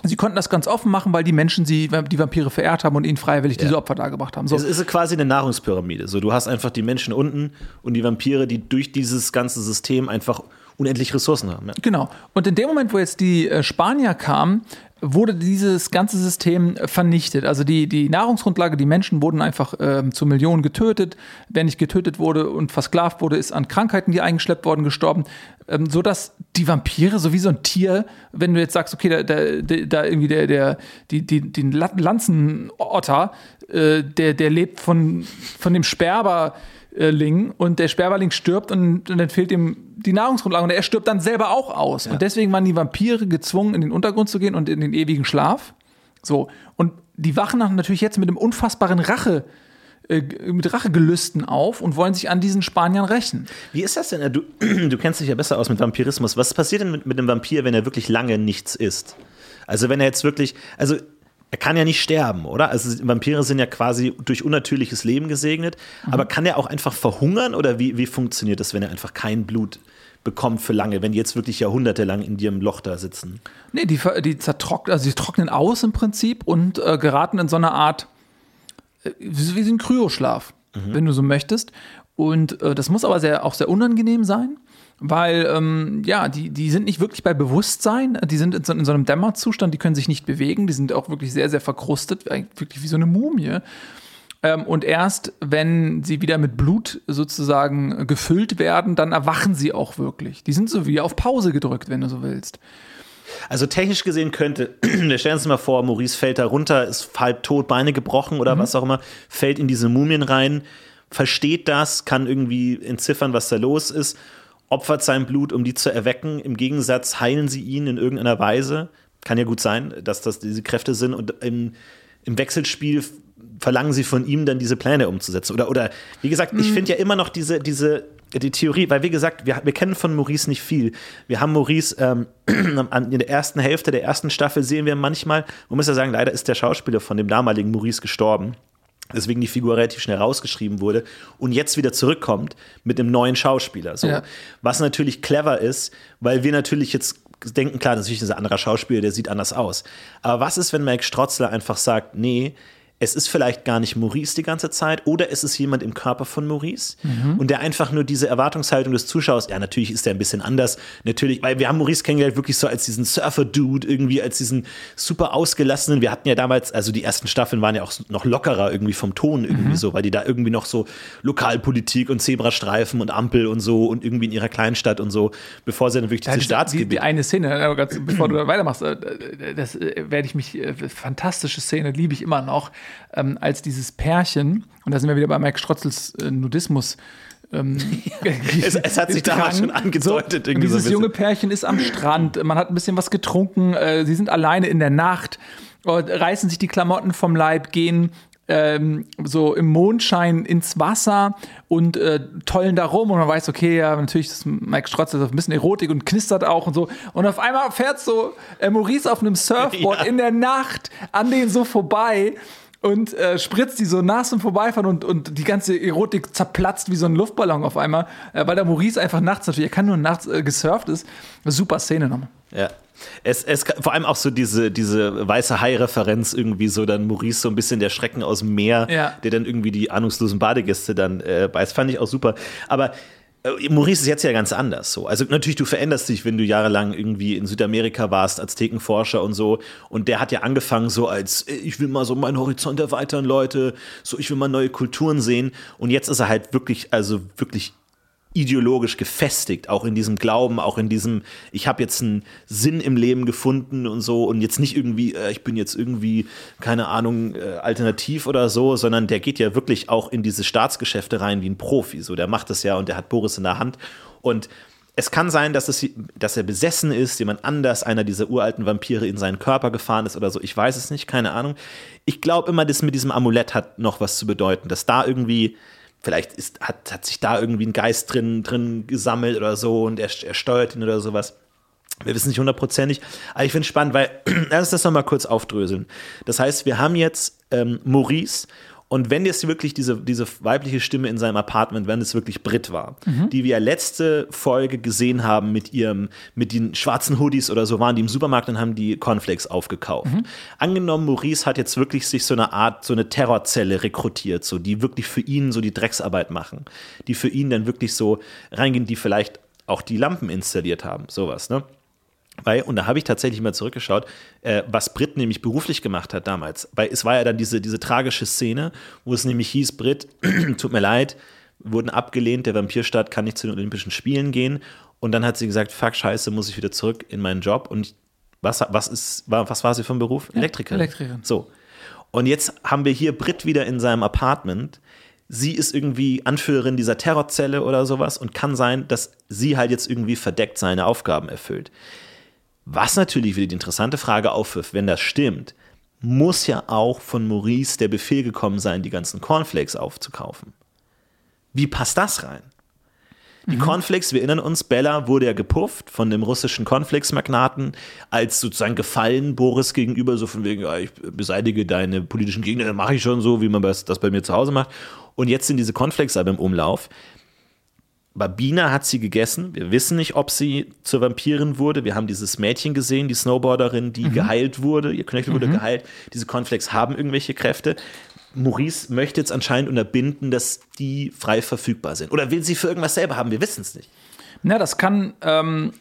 Sie konnten das ganz offen machen, weil die Menschen sie, die Vampire verehrt haben und ihnen freiwillig ja. diese Opfer dargebracht haben. So. Es ist quasi eine Nahrungspyramide. So, du hast einfach die Menschen unten und die Vampire, die durch dieses ganze System einfach unendlich Ressourcen haben. Ja. Genau. Und in dem Moment, wo jetzt die äh, Spanier kamen, wurde dieses ganze System vernichtet. Also die, die Nahrungsgrundlage, die Menschen wurden einfach ähm, zu Millionen getötet. Wer nicht getötet wurde und versklavt wurde, ist an Krankheiten, die eingeschleppt worden, gestorben. Ähm, so dass die Vampire, so wie so ein Tier, wenn du jetzt sagst, okay, da, da, da irgendwie der, der, die, die, den Lanzenotter, äh, der, der lebt von, von dem Sperber Ling und der Sperberling stirbt und, und, dann fehlt ihm die Nahrungsgrundlage und er stirbt dann selber auch aus. Ja. Und deswegen waren die Vampire gezwungen, in den Untergrund zu gehen und in den ewigen Schlaf. So. Und die wachen natürlich jetzt mit einem unfassbaren Rache äh, mit Rachegelüsten auf und wollen sich an diesen Spaniern rächen. Wie ist das denn? Du, du kennst dich ja besser aus mit Vampirismus. Was passiert denn mit, mit dem Vampir, wenn er wirklich lange nichts isst? Also wenn er jetzt wirklich, also er kann ja nicht sterben, oder? Also Vampire sind ja quasi durch unnatürliches Leben gesegnet. Mhm. Aber kann er auch einfach verhungern oder wie, wie funktioniert das, wenn er einfach kein Blut bekommt für lange, wenn die jetzt wirklich jahrhundertelang in ihrem Loch da sitzen? Nee, die, die zertrocknen, also die trocknen aus im Prinzip und äh, geraten in so eine Art, äh, wie so ein Kryoschlaf, mhm. wenn du so möchtest. Und äh, das muss aber sehr, auch sehr unangenehm sein weil ähm, ja, die, die sind nicht wirklich bei Bewusstsein, die sind in so, in so, einem Dämmerzustand, die können sich nicht bewegen, die sind auch wirklich sehr, sehr verkrustet, wirklich wie so eine Mumie. Ähm, und erst wenn sie wieder mit Blut sozusagen gefüllt werden, dann erwachen sie auch wirklich. Die sind so wie auf Pause gedrückt, wenn du so willst. Also technisch gesehen könnte, wir stellen uns mal vor, Maurice fällt da runter, ist halb tot, Beine gebrochen oder mhm. was auch immer, fällt in diese Mumien rein, versteht das, kann irgendwie entziffern, was da los ist opfert sein Blut, um die zu erwecken. Im Gegensatz heilen sie ihn in irgendeiner Weise. Kann ja gut sein, dass das diese Kräfte sind und im, im Wechselspiel verlangen sie von ihm dann diese Pläne umzusetzen. Oder, oder wie gesagt, ich mhm. finde ja immer noch diese, diese die Theorie, weil wie gesagt, wir, wir kennen von Maurice nicht viel. Wir haben Maurice ähm, in der ersten Hälfte der ersten Staffel sehen wir manchmal, man muss ja sagen, leider ist der Schauspieler von dem damaligen Maurice gestorben deswegen die Figur relativ schnell rausgeschrieben wurde und jetzt wieder zurückkommt mit einem neuen Schauspieler. So. Ja. Was natürlich clever ist, weil wir natürlich jetzt denken, klar, natürlich ist ein anderer Schauspieler, der sieht anders aus. Aber was ist, wenn Mike Strotzler einfach sagt, nee, es ist vielleicht gar nicht Maurice die ganze Zeit oder es ist jemand im Körper von Maurice mhm. und der einfach nur diese Erwartungshaltung des Zuschauers, ja, natürlich ist der ein bisschen anders, natürlich, weil wir haben Maurice kennengelernt wirklich so als diesen Surfer-Dude, irgendwie als diesen super ausgelassenen, wir hatten ja damals, also die ersten Staffeln waren ja auch noch lockerer irgendwie vom Ton irgendwie mhm. so, weil die da irgendwie noch so Lokalpolitik und Zebrastreifen und Ampel und so und irgendwie in ihrer Kleinstadt und so, bevor sie dann wirklich diese Staatsgebiet. Die, die, eine Szene, ganz, bevor du weitermachst, äh, das äh, werde ich mich, äh, fantastische Szene, liebe ich immer noch ähm, als dieses Pärchen, und da sind wir wieder bei Mike Strotzels äh, Nudismus. ähm, Es, es hat sich damals schon angedeutet. So, so dieses bisschen. junge Pärchen ist am Strand, man hat ein bisschen was getrunken, äh, sie sind alleine in der Nacht, und reißen sich die Klamotten vom Leib, gehen ähm, so im Mondschein ins Wasser und äh, tollen da rum und man weiß, okay, ja, natürlich ist Mike Strotz ist ein bisschen Erotik und knistert auch und so. Und auf einmal fährt so äh, Maurice auf einem Surfboard Ja. in der Nacht an denen so vorbei und äh, spritzt die so nass und vorbeifahren und, und die ganze Erotik zerplatzt wie so ein Luftballon auf einmal, äh, weil der Maurice einfach nachts natürlich, er kann nur nachts äh, gesurft ist. Super Szene nochmal. Ja. Es, es, vor allem auch so diese, diese weiße Hai-Referenz irgendwie so dann Maurice so ein bisschen der Schrecken aus dem Meer, Ja. der dann irgendwie die ahnungslosen Badegäste dann äh, beißt. Fand ich auch super. Aber Maurice ist jetzt ja ganz anders so. Also natürlich, du veränderst dich, wenn du jahrelang irgendwie in Südamerika warst, als Thekenforscher und so. Und der hat ja angefangen so als, äh, ich will mal so meinen Horizont erweitern, Leute. So, ich will mal neue Kulturen sehen. Und jetzt ist er halt wirklich, also wirklich ideologisch gefestigt, auch in diesem Glauben, auch in diesem, ich habe jetzt einen Sinn im Leben gefunden und so und jetzt nicht irgendwie, äh, ich bin jetzt irgendwie, keine Ahnung, äh, alternativ oder so, sondern der geht ja wirklich auch in diese Staatsgeschäfte rein wie ein Profi, so der macht das ja und der hat Boris in der Hand und es kann sein, dass, es, dass er besessen ist, jemand anders, einer dieser uralten Vampire in seinen Körper gefahren ist oder so. Ich weiß es nicht, keine Ahnung. Ich glaube immer, das mit diesem Amulett hat noch was zu bedeuten, dass da irgendwie vielleicht ist, hat, hat sich da irgendwie ein Geist drin, drin gesammelt oder so und er, er steuert ihn oder sowas. Wir wissen nicht hundertprozentig, aber ich finde es spannend, weil, lass uns das nochmal kurz aufdröseln. Das heißt, wir haben jetzt ähm, Maurice und wenn jetzt wirklich diese, diese weibliche Stimme in seinem Apartment, wenn es wirklich Brit war, die wir letzte Folge gesehen haben mit ihrem, mit den schwarzen Hoodies oder so, waren die im Supermarkt und haben die Cornflakes aufgekauft. Angenommen, Maurice hat jetzt wirklich sich so eine Art, so eine Terrorzelle rekrutiert, so, die wirklich für ihn so die Drecksarbeit machen, die für ihn dann wirklich so reingehen, die vielleicht auch die Lampen installiert haben, sowas, ne? Weil, und da habe ich tatsächlich mal zurückgeschaut, äh, was Brit nämlich beruflich gemacht hat damals. Weil es war ja dann diese, diese tragische Szene, wo es nämlich hieß, Brit, tut mir leid, wurden abgelehnt, der Vampirstaat kann nicht zu den Olympischen Spielen gehen. Und dann hat sie gesagt, fuck, scheiße, muss ich wieder zurück in meinen Job. Und was, was, ist, war, was war sie vom Beruf? Elektrikerin. Elektrikerin. So. Und jetzt haben wir hier Brit wieder in seinem Apartment. Sie ist irgendwie Anführerin dieser Terrorzelle oder sowas und kann sein, dass sie halt jetzt irgendwie verdeckt seine Aufgaben erfüllt. Was natürlich wieder die interessante Frage aufwirft, wenn das stimmt, muss ja auch von Maurice der Befehl gekommen sein, die ganzen Cornflakes aufzukaufen. Wie passt das rein? Die Cornflakes, wir erinnern uns, Bella wurde ja gepufft von dem russischen Cornflakes-Magnaten als sozusagen Gefallen Boris gegenüber, so von wegen, ja, ich beseitige deine politischen Gegner, mache ich schon so, wie man das das bei mir zu Hause macht. Und jetzt sind diese Cornflakes aber im Umlauf. Babina hat sie gegessen. Wir wissen nicht, ob sie zur Vampirin wurde. Wir haben dieses Mädchen gesehen, die Snowboarderin, die geheilt wurde. Ihr Knöchel wurde geheilt. Diese Cornflakes haben irgendwelche Kräfte. Maurice möchte jetzt anscheinend unterbinden, dass die frei verfügbar sind. Oder will sie für irgendwas selber haben? Wir wissen es nicht. Na, das kann ähm,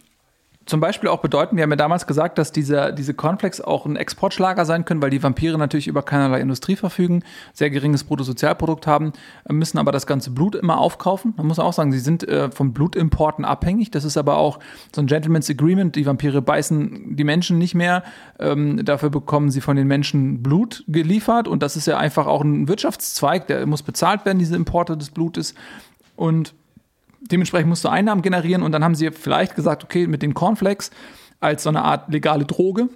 zum Beispiel auch bedeuten, wir haben ja damals gesagt, dass diese, diese Cornflakes auch ein Exportschlager sein können, weil die Vampire natürlich über keinerlei Industrie verfügen, sehr geringes Bruttosozialprodukt haben, äh, müssen aber das ganze Blut immer aufkaufen. Man muss auch sagen, sie sind äh, von Blutimporten abhängig. Das ist aber auch so ein Gentleman's Agreement. Die Vampire beißen die Menschen nicht mehr. Ähm, dafür bekommen sie von den Menschen Blut geliefert und das ist ja einfach auch ein Wirtschaftszweig, der muss bezahlt werden, diese Importe des Blutes. Und dementsprechend musst du Einnahmen generieren und dann haben sie vielleicht gesagt, okay, mit den Cornflakes als so eine Art legale Droge,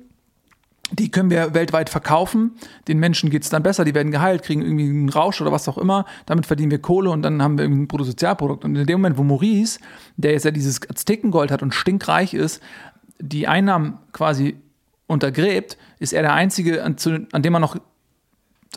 die können wir weltweit verkaufen. Den Menschen geht es dann besser, die werden geheilt, kriegen irgendwie einen Rausch oder was auch immer. Damit verdienen wir Kohle und dann haben wir ein Bruttosozialprodukt. Und in dem Moment, wo Maurice, der jetzt ja dieses Aztekengold hat und stinkreich ist, die Einnahmen quasi untergräbt, ist er der Einzige, an dem man noch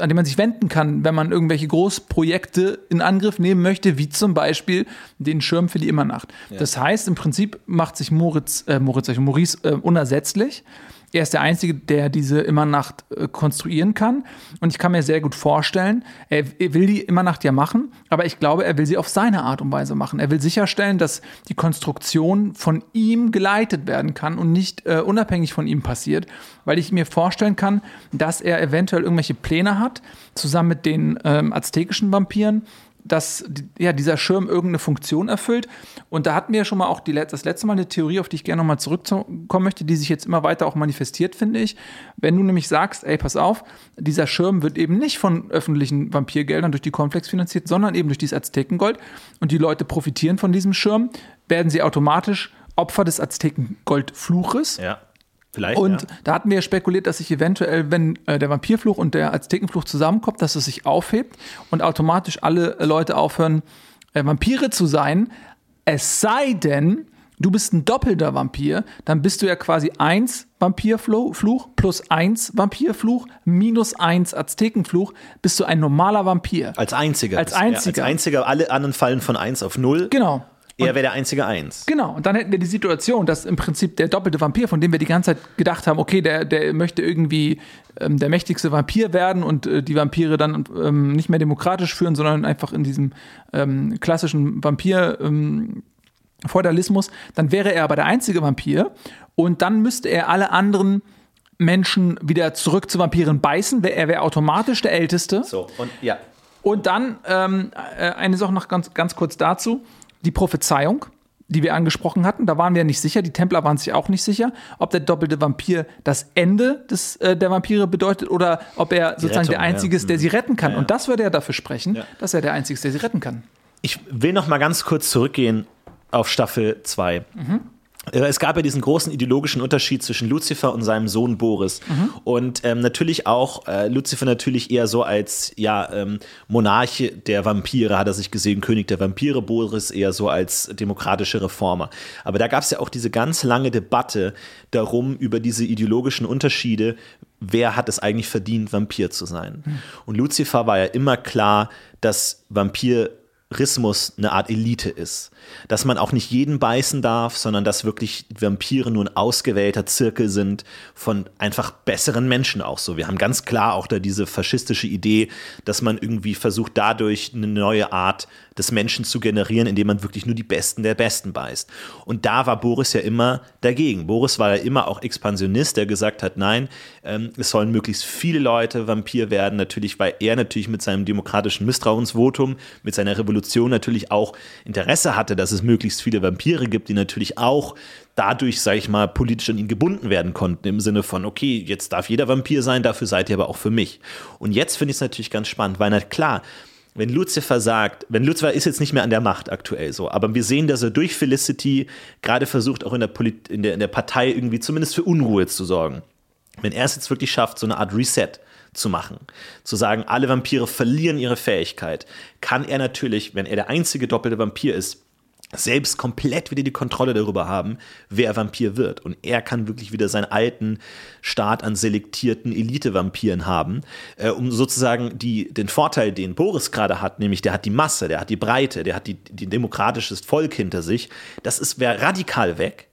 an dem man sich wenden kann, wenn man irgendwelche Großprojekte in Angriff nehmen möchte, wie zum Beispiel den Schirm für die Immernacht. Das heißt, im Prinzip macht sich Moritz, äh, Moritz, Maurice äh, unersetzlich. Er ist der Einzige, der diese Immernacht äh, konstruieren kann. Und ich kann mir sehr gut vorstellen, er, er will die Immernacht ja machen, aber ich glaube, er will sie auf seine Art und Weise machen. Er will sicherstellen, dass die Konstruktion von ihm geleitet werden kann und nicht äh, unabhängig von ihm passiert, weil ich mir vorstellen kann, dass er eventuell irgendwelche Pläne hat, zusammen mit den ähm, aztekischen Vampiren, dass ja, dieser Schirm irgendeine Funktion erfüllt. Und da hatten wir ja schon mal auch die, das letzte Mal eine Theorie, auf die ich gerne nochmal zurückkommen möchte, die sich jetzt immer weiter auch manifestiert, finde ich. Wenn du nämlich sagst, ey, pass auf, dieser Schirm wird eben nicht von öffentlichen Vampirgeldern durch die Cornflakes finanziert, sondern eben durch dieses Aztekengold und die Leute profitieren von diesem Schirm, werden sie automatisch Opfer des Aztekengoldfluches. Ja. Vielleicht. Und ja. da hatten wir ja spekuliert, dass sich eventuell, wenn äh, der Vampirfluch und der Aztekenfluch zusammenkommt, dass es sich aufhebt und automatisch alle äh, Leute aufhören, äh, Vampire zu sein. Es sei denn, du bist ein doppelter Vampir, dann bist du ja quasi eins Vampirfluch Fluch plus eins Vampirfluch minus eins Aztekenfluch, bist du ein normaler Vampir. Als einziger. Als Ja, einziger. als einziger. Alle anderen fallen von 1 auf 0. Genau. Er wäre der einzige 1. Genau, und dann hätten wir die Situation, dass im Prinzip der doppelte Vampir, von dem wir die ganze Zeit gedacht haben, okay, der, der möchte irgendwie ähm, der mächtigste Vampir werden und äh, die Vampire dann ähm, nicht mehr demokratisch führen, sondern einfach in diesem ähm, klassischen Vampir. Ähm, Feudalismus, dann wäre er aber der einzige Vampir und dann müsste er alle anderen Menschen wieder zurück zu Vampiren beißen. Er wäre automatisch der Älteste. So, und ja. Und dann ähm, äh, eine Sache noch ganz, ganz kurz dazu. Die Prophezeiung, die wir angesprochen hatten, da waren wir nicht sicher, die Templer waren sich auch nicht sicher, ob der doppelte Vampir das Ende des, äh, der Vampire bedeutet oder ob er sozusagen der Rettung, Einzige ja. ist, der sie retten kann. Ja. Und das würde ja dafür sprechen, Ja. dass er der Einzige ist, der sie retten kann. Ich will noch mal ganz kurz zurückgehen auf Staffel 2. Äh, Es gab ja diesen großen ideologischen Unterschied zwischen Lucifer und seinem Sohn Boris. Und ähm, natürlich auch äh, Lucifer natürlich eher so als ja, ähm, Monarch der Vampire hat er sich gesehen, König der Vampire, Boris eher so als demokratische Reformer. Aber da gab es ja auch diese ganz lange Debatte darum, über diese ideologischen Unterschiede, wer hat es eigentlich verdient, Vampir zu sein. Und Lucifer war ja immer klar, dass Vampir Rismus eine Art Elite ist. Dass man auch nicht jeden beißen darf, sondern dass wirklich Vampire nur ein ausgewählter Zirkel sind von einfach besseren Menschen auch so. Wir haben ganz klar auch da diese faschistische Idee, dass man irgendwie versucht, dadurch eine neue Art des Menschen zu generieren, indem man wirklich nur die Besten der Besten beißt. Und da war Boris ja immer dagegen. Boris war ja immer auch Expansionist, der gesagt hat, nein, ähm, es sollen möglichst viele Leute Vampir werden, natürlich, weil er natürlich mit seinem demokratischen Misstrauensvotum, mit seiner Revolution natürlich auch Interesse hatte, dass es möglichst viele Vampire gibt, die natürlich auch dadurch, sage ich mal, politisch an ihn gebunden werden konnten, im Sinne von, okay, jetzt darf jeder Vampir sein, dafür seid ihr aber auch für mich. Und jetzt finde ich es natürlich ganz spannend, weil na klar, wenn Lucifer sagt, wenn Lucifer ist jetzt nicht mehr an der Macht aktuell so, aber wir sehen, dass er durch Felicity gerade versucht, auch in der, Polit in der, in der Partei irgendwie zumindest für Unruhe zu sorgen. Wenn er es jetzt wirklich schafft, so eine Art Reset zu machen, zu sagen, alle Vampire verlieren ihre Fähigkeit, kann er natürlich, wenn er der einzige doppelte Vampir ist, selbst komplett wieder die Kontrolle darüber haben, wer Vampir wird. Und er kann wirklich wieder seinen alten Staat an selektierten Elite-Vampiren haben, äh, um sozusagen die, den Vorteil, den Boris gerade hat, nämlich der hat die Masse, der hat die Breite, der hat die, die demokratisches Volk hinter sich. Das ist wäre radikal weg.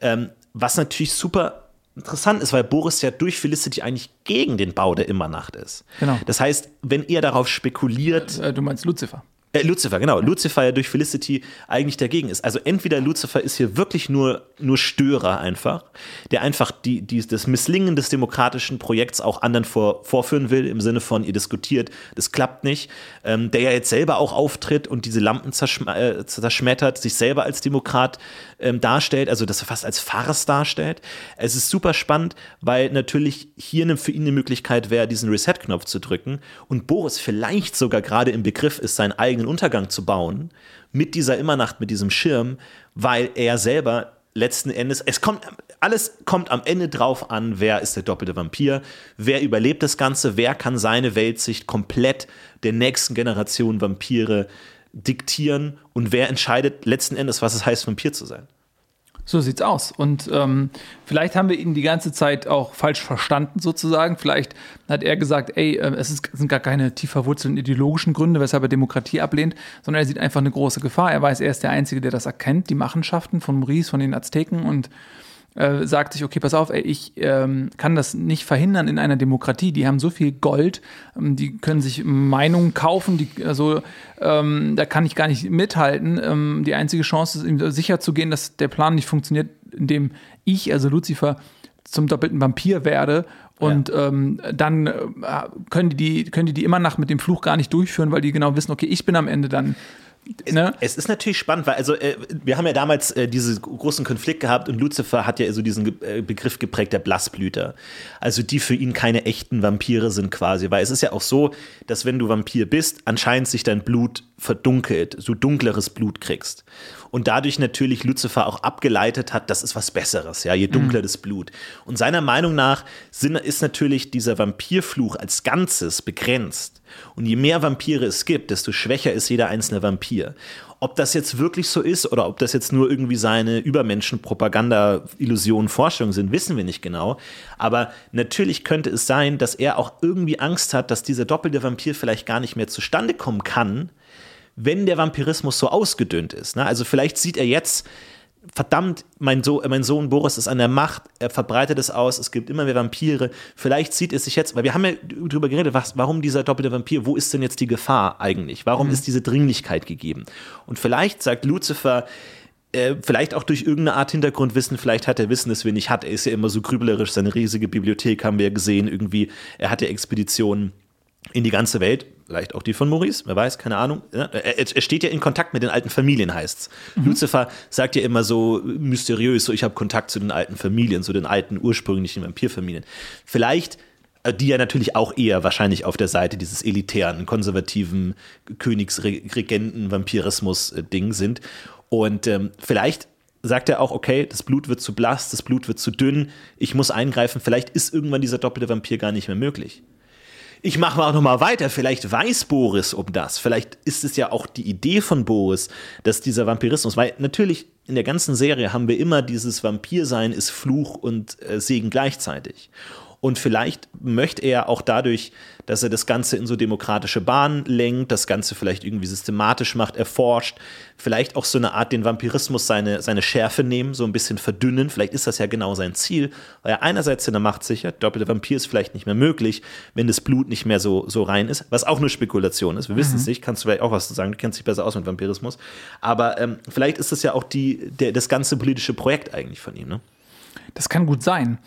Ähm, was natürlich super interessant ist, weil Boris ja durch Felicity eigentlich gegen den Bau der Immernacht ist. Genau. Das heißt, wenn er darauf spekuliert, Äh, du meinst Lucifer. Äh, Lucifer, genau. Lucifer ja durch Felicity eigentlich dagegen ist. Also entweder Lucifer ist hier wirklich nur, nur Störer einfach, der einfach die, die, das Misslingen des demokratischen Projekts auch anderen vor, vorführen will, im Sinne von, ihr diskutiert, das klappt nicht, ähm, der ja jetzt selber auch auftritt und diese Lampen zerschm äh, zerschmettert, sich selber als Demokrat ähm, darstellt, also das fast als Farce darstellt. Es ist super spannend, weil natürlich hier eine, für ihn eine Möglichkeit wäre, diesen Reset-Knopf zu drücken und Boris vielleicht sogar gerade im Begriff ist, seinen eigenen Untergang zu bauen, mit dieser Immernacht, mit diesem Schirm, weil er selber letzten Endes, es kommt, alles kommt am Ende drauf an, wer ist der doppelte Vampir, wer überlebt das Ganze, wer kann seine Weltsicht komplett der nächsten Generation Vampire diktieren und wer entscheidet letzten Endes, was es heißt, Vampir zu sein. So sieht's aus. Und ähm, vielleicht haben wir ihn die ganze Zeit auch falsch verstanden, sozusagen. Vielleicht hat er gesagt, ey, äh, es, ist, es sind gar keine tief verwurzelten ideologischen Gründe, weshalb er Demokratie ablehnt, sondern er sieht einfach eine große Gefahr. Er weiß, er ist der Einzige, der das erkennt, die Machenschaften von Maurice, von den Azteken und äh, sagt sich, okay, pass auf, ey, ich ähm, kann das nicht verhindern in einer Demokratie. Die haben so viel Gold, ähm, die können sich Meinungen kaufen, die, also ähm, da kann ich gar nicht mithalten. Ähm, die einzige Chance ist, ihm sicher zu gehen, dass der Plan nicht funktioniert, indem ich, also Lucifer, zum doppelten Vampir werde Und ähm, dann äh, können, die, die, können die die immer nach mit dem Fluch gar nicht durchführen, weil die genau wissen, okay, ich bin am Ende dann Ne? Es ist natürlich spannend, weil also äh, wir haben ja damals äh, diesen großen Konflikt gehabt und Lucifer hat ja so diesen äh, Begriff geprägt der Blassblüter. Also die für ihn keine echten Vampire sind quasi, weil es ist ja auch so, dass wenn du Vampir bist, anscheinend sich dein Blut verdunkelt, so dunkleres Blut kriegst. Und dadurch natürlich Lucifer auch abgeleitet hat, das ist was Besseres, ja, je dunkler mhm. das Blut. Und seiner Meinung nach ist natürlich dieser Vampirfluch als Ganzes begrenzt. Und je mehr Vampire es gibt, desto schwächer ist jeder einzelne Vampir. Ob das jetzt wirklich so ist oder ob das jetzt nur irgendwie seine Übermenschen-Propaganda-Illusionen, Vorstellungen sind, wissen wir nicht genau. Aber natürlich könnte es sein, dass er auch irgendwie Angst hat, dass dieser doppelte Vampir vielleicht gar nicht mehr zustande kommen kann, wenn der Vampirismus so ausgedünnt ist. Ne? Also vielleicht sieht er jetzt, verdammt, mein, so mein, Sohn Boris ist an der Macht, er verbreitet es aus, es gibt immer mehr Vampire. Vielleicht sieht es sich jetzt, weil wir haben ja darüber geredet, was, warum dieser doppelte Vampir, wo ist denn jetzt die Gefahr eigentlich? Warum mhm. ist diese Dringlichkeit gegeben? Und vielleicht sagt Lucifer, äh, vielleicht auch durch irgendeine Art Hintergrundwissen, vielleicht hat er Wissen, das wir nicht hat. Er ist ja immer so grüblerisch, seine riesige Bibliothek haben wir ja gesehen, irgendwie, er hatte Expeditionen in die ganze Welt, vielleicht auch die von Maurice, wer weiß, keine Ahnung. Er, steht ja in Kontakt mit den alten Familien, heißt's. Mhm. Lucifer sagt ja immer so mysteriös, so ich habe Kontakt zu den alten Familien, zu den alten ursprünglichen Vampirfamilien. Vielleicht äh, die ja natürlich auch eher wahrscheinlich auf der Seite dieses elitären, konservativen Königsregenten-Vampirismus-Ding sind. Und ähm, vielleicht sagt er auch, okay, das Blut wird zu blass, das Blut wird zu dünn, ich muss eingreifen, vielleicht ist irgendwann dieser doppelte Vampir gar nicht mehr möglich ich mache auch noch mal weiter. Vielleicht weiß Boris um das. Vielleicht ist es ja auch die Idee von Boris, dass dieser Vampirismus, weil natürlich in der ganzen Serie haben wir immer dieses Vampirsein ist Fluch und äh, Segen gleichzeitig. Und vielleicht möchte er auch dadurch, dass er das Ganze in so demokratische Bahnen lenkt, das Ganze vielleicht irgendwie systematisch macht, erforscht, vielleicht auch so eine Art den Vampirismus seine, seine Schärfe nehmen, so ein bisschen verdünnen. Vielleicht ist das ja genau sein Ziel, weil er einerseits seine Macht sichert, doppelte Vampir ist vielleicht nicht mehr möglich, wenn das Blut nicht mehr so, so rein ist, was auch nur Spekulation ist. Wir mhm. wissen es nicht, kannst du vielleicht auch was zu sagen, du kennst dich besser aus mit Vampirismus. Aber ähm, vielleicht ist das ja auch die, der, das ganze politische Projekt eigentlich von ihm. Ne? Das kann gut sein.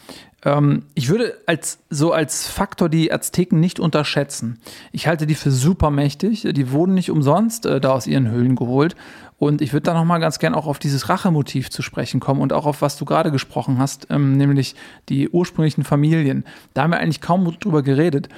Ähm, ich würde als, so als Faktor die Azteken nicht unterschätzen. Ich halte die für super mächtig. Die wurden nicht umsonst äh, da aus ihren Höhlen geholt. Und ich würde da nochmal ganz gern auch auf dieses Rachemotiv zu sprechen kommen und auch auf was du gerade gesprochen hast, ähm, nämlich die ursprünglichen Familien. Da haben wir eigentlich kaum drüber geredet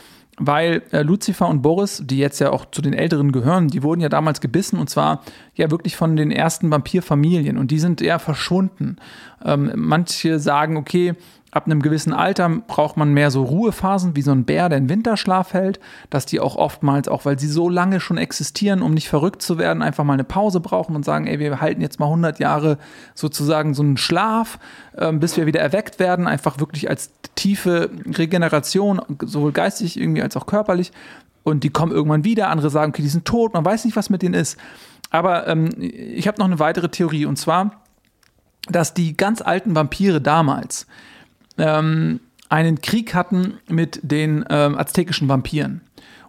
weil äh, Lucifer und Boris, die jetzt ja auch zu den Älteren gehören, die wurden ja damals gebissen und zwar ja wirklich von den ersten Vampirfamilien und die sind eher verschwunden. Ähm, manche sagen, okay, ab einem gewissen Alter braucht man mehr so Ruhephasen, wie so ein Bär, der in Winterschlaf hält, dass die auch oftmals, auch weil sie so lange schon existieren, um nicht verrückt zu werden, einfach mal eine Pause brauchen und sagen, ey, wir halten jetzt mal 100 Jahre sozusagen so einen Schlaf, äh, bis wir wieder erweckt werden, einfach wirklich als tiefe Regeneration, sowohl geistig irgendwie als auch körperlich. Und die kommen irgendwann wieder, andere sagen, okay, die sind tot, man weiß nicht, was mit denen ist. Aber ähm, ich habe noch eine weitere Theorie und zwar, dass die ganz alten Vampire damals, ähm, einen Krieg hatten mit den ähm, aztekischen Vampiren.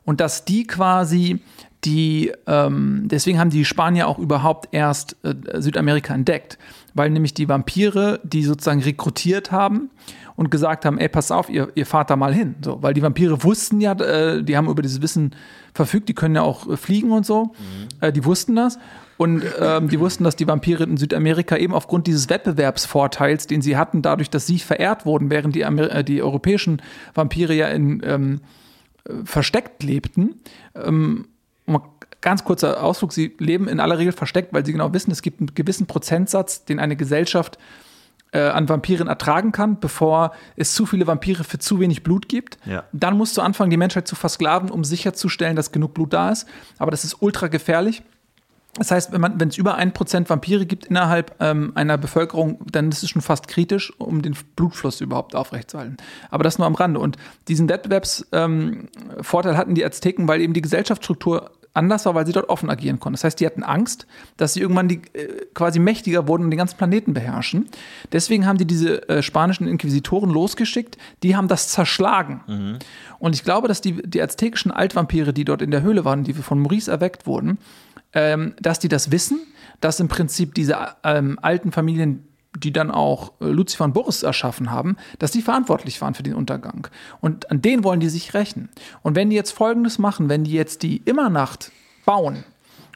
Und dass die quasi die, ähm, deswegen haben die Spanier auch überhaupt erst äh, Südamerika entdeckt, weil nämlich die Vampire, die sozusagen rekrutiert haben und gesagt haben, ey, pass auf, ihr, ihr fahrt da mal hin. So, weil die Vampire wussten ja, äh, die haben über dieses Wissen verfügt, die können ja auch äh, fliegen und so, mhm. äh, die wussten das. Und ähm, die wussten, dass die Vampire in Südamerika eben aufgrund dieses Wettbewerbsvorteils, den sie hatten, dadurch, dass sie verehrt wurden, während die, Amer äh, die europäischen Vampire ja in, ähm, äh, versteckt lebten. Ähm, ganz kurzer Ausflug, sie leben in aller Regel versteckt, weil sie genau wissen, es gibt einen gewissen Prozentsatz, den eine Gesellschaft äh, an Vampiren ertragen kann, bevor es zu viele Vampire für zu wenig Blut gibt. Ja. Dann musst du anfangen, die Menschheit zu versklaven, um sicherzustellen, dass genug Blut da ist. Aber das ist ultra gefährlich. Das heißt, wenn es über ein Prozent Vampire gibt innerhalb ähm, einer Bevölkerung, dann ist es schon fast kritisch, um den Blutfluss überhaupt aufrechtzuerhalten. Aber das nur am Rande. Und diesen Wettbewerbsvorteil ähm, hatten die Azteken, weil eben die Gesellschaftsstruktur anders war, weil sie dort offen agieren konnten. Das heißt, die hatten Angst, dass sie irgendwann die, äh, quasi mächtiger wurden und den ganzen Planeten beherrschen. Deswegen haben die diese äh, spanischen Inquisitoren losgeschickt, die haben das zerschlagen. Mhm. Und ich glaube, dass die, die aztekischen Altvampire, die dort in der Höhle waren, die von Maurice erweckt wurden, ähm, dass die das wissen, dass im Prinzip diese ähm, alten Familien die dann auch äh, Lucifer und Boris erschaffen haben, dass die verantwortlich waren für den Untergang. Und an denen wollen die sich rächen. Und wenn die jetzt Folgendes machen, wenn die jetzt die Immernacht bauen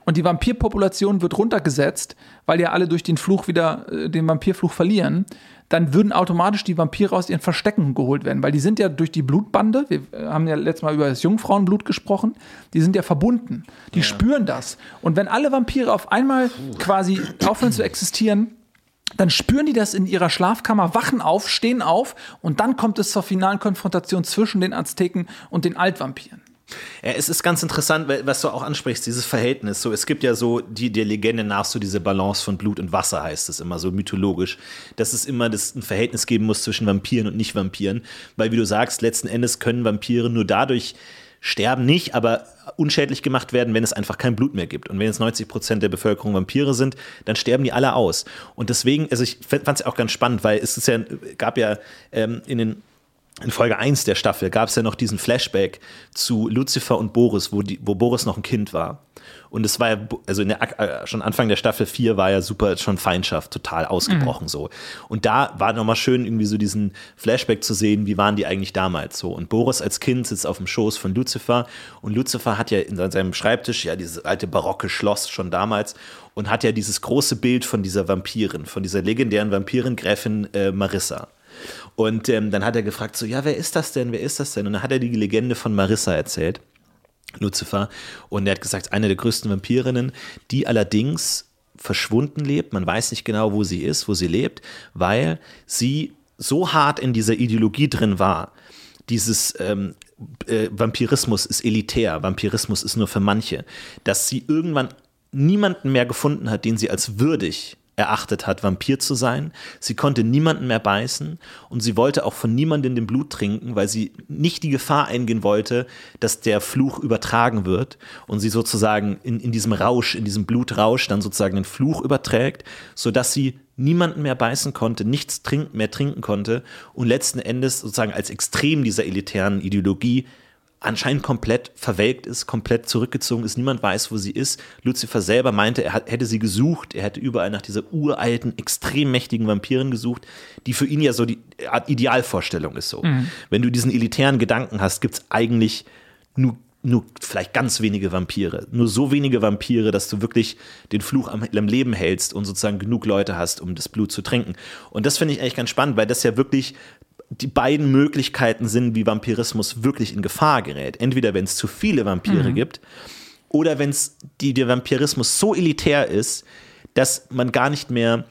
und die Vampirpopulation wird runtergesetzt, weil ja alle durch den Fluch wieder äh, den Vampirfluch verlieren, dann würden automatisch die Vampire aus ihren Verstecken geholt werden, weil die sind ja durch die Blutbande, wir äh, haben ja letztes Mal über das Jungfrauenblut gesprochen, die sind ja verbunden, die spüren das. Und wenn alle Vampire auf einmal quasi aufhören zu existieren, dann spüren die das in ihrer Schlafkammer, wachen auf, stehen auf und dann kommt es zur finalen Konfrontation zwischen den Azteken und den Altvampiren. Ja, es ist ganz interessant, was du auch ansprichst, dieses Verhältnis. So, es gibt ja so die der Legende nach so diese Balance von Blut und Wasser heißt es immer so mythologisch, dass es immer das ein Verhältnis geben muss zwischen Vampiren und Nicht-Vampiren, weil wie du sagst, letzten Endes können Vampire nur dadurch sterben nicht, aber unschädlich gemacht werden, wenn es einfach kein Blut mehr gibt. Und wenn jetzt 90 Prozent der Bevölkerung Vampire sind, dann sterben die alle aus. Und deswegen, also ich fand es auch ganz spannend, weil es ist ja, gab ja ähm, in den in Folge 1 der Staffel gab es ja noch diesen Flashback zu Lucifer und Boris, wo, die, wo Boris noch ein Kind war. Und es war ja, also in der, äh, schon Anfang der Staffel 4 war ja super schon Feindschaft total ausgebrochen so. Und da war nochmal schön irgendwie so diesen Flashback zu sehen, wie waren die eigentlich damals so. Und Boris als Kind sitzt auf dem Schoß von Lucifer und Lucifer hat ja in seinem Schreibtisch ja dieses alte barocke Schloss schon damals und hat ja dieses große Bild von dieser Vampirin, von dieser legendären Vampirin Gräfin äh, Marissa. Und ähm, dann hat er gefragt, so, ja, wer ist das denn, wer ist das denn? Und dann hat er die Legende von Marissa erzählt, Lucifer. Und er hat gesagt, eine der größten Vampirinnen, die allerdings verschwunden lebt. Man weiß nicht genau, wo sie ist, wo sie lebt, weil sie so hart in dieser Ideologie drin war. Dieses ähm, äh, Vampirismus ist elitär, Vampirismus ist nur für manche, dass sie irgendwann niemanden mehr gefunden hat, den sie als würdig erachtet hat, Vampir zu sein. Sie konnte niemanden mehr beißen und sie wollte auch von niemandem den Blut trinken, weil sie nicht die Gefahr eingehen wollte, dass der Fluch übertragen wird und sie sozusagen in, in diesem Rausch, in diesem Blutrausch dann sozusagen den Fluch überträgt, sodass sie niemanden mehr beißen konnte, nichts trink mehr trinken konnte und letzten Endes sozusagen als Extrem dieser elitären Ideologie anscheinend komplett verwelkt ist, komplett zurückgezogen ist, niemand weiß, wo sie ist. Lucifer selber meinte, er hat, hätte sie gesucht, er hätte überall nach dieser uralten, extrem mächtigen Vampirin gesucht, die für ihn ja so die Art Idealvorstellung ist so. Wenn du diesen elitären Gedanken hast, gibt es eigentlich nur, nur vielleicht ganz wenige Vampire. Nur so wenige Vampire, dass du wirklich den Fluch am, am Leben hältst und sozusagen genug Leute hast, um das Blut zu trinken. Und das finde ich eigentlich ganz spannend, weil das ja wirklich die beiden Möglichkeiten sind, wie Vampirismus wirklich in Gefahr gerät. Entweder wenn es zu viele Vampire gibt oder wenn es die, der Vampirismus so elitär ist, dass man gar nicht mehr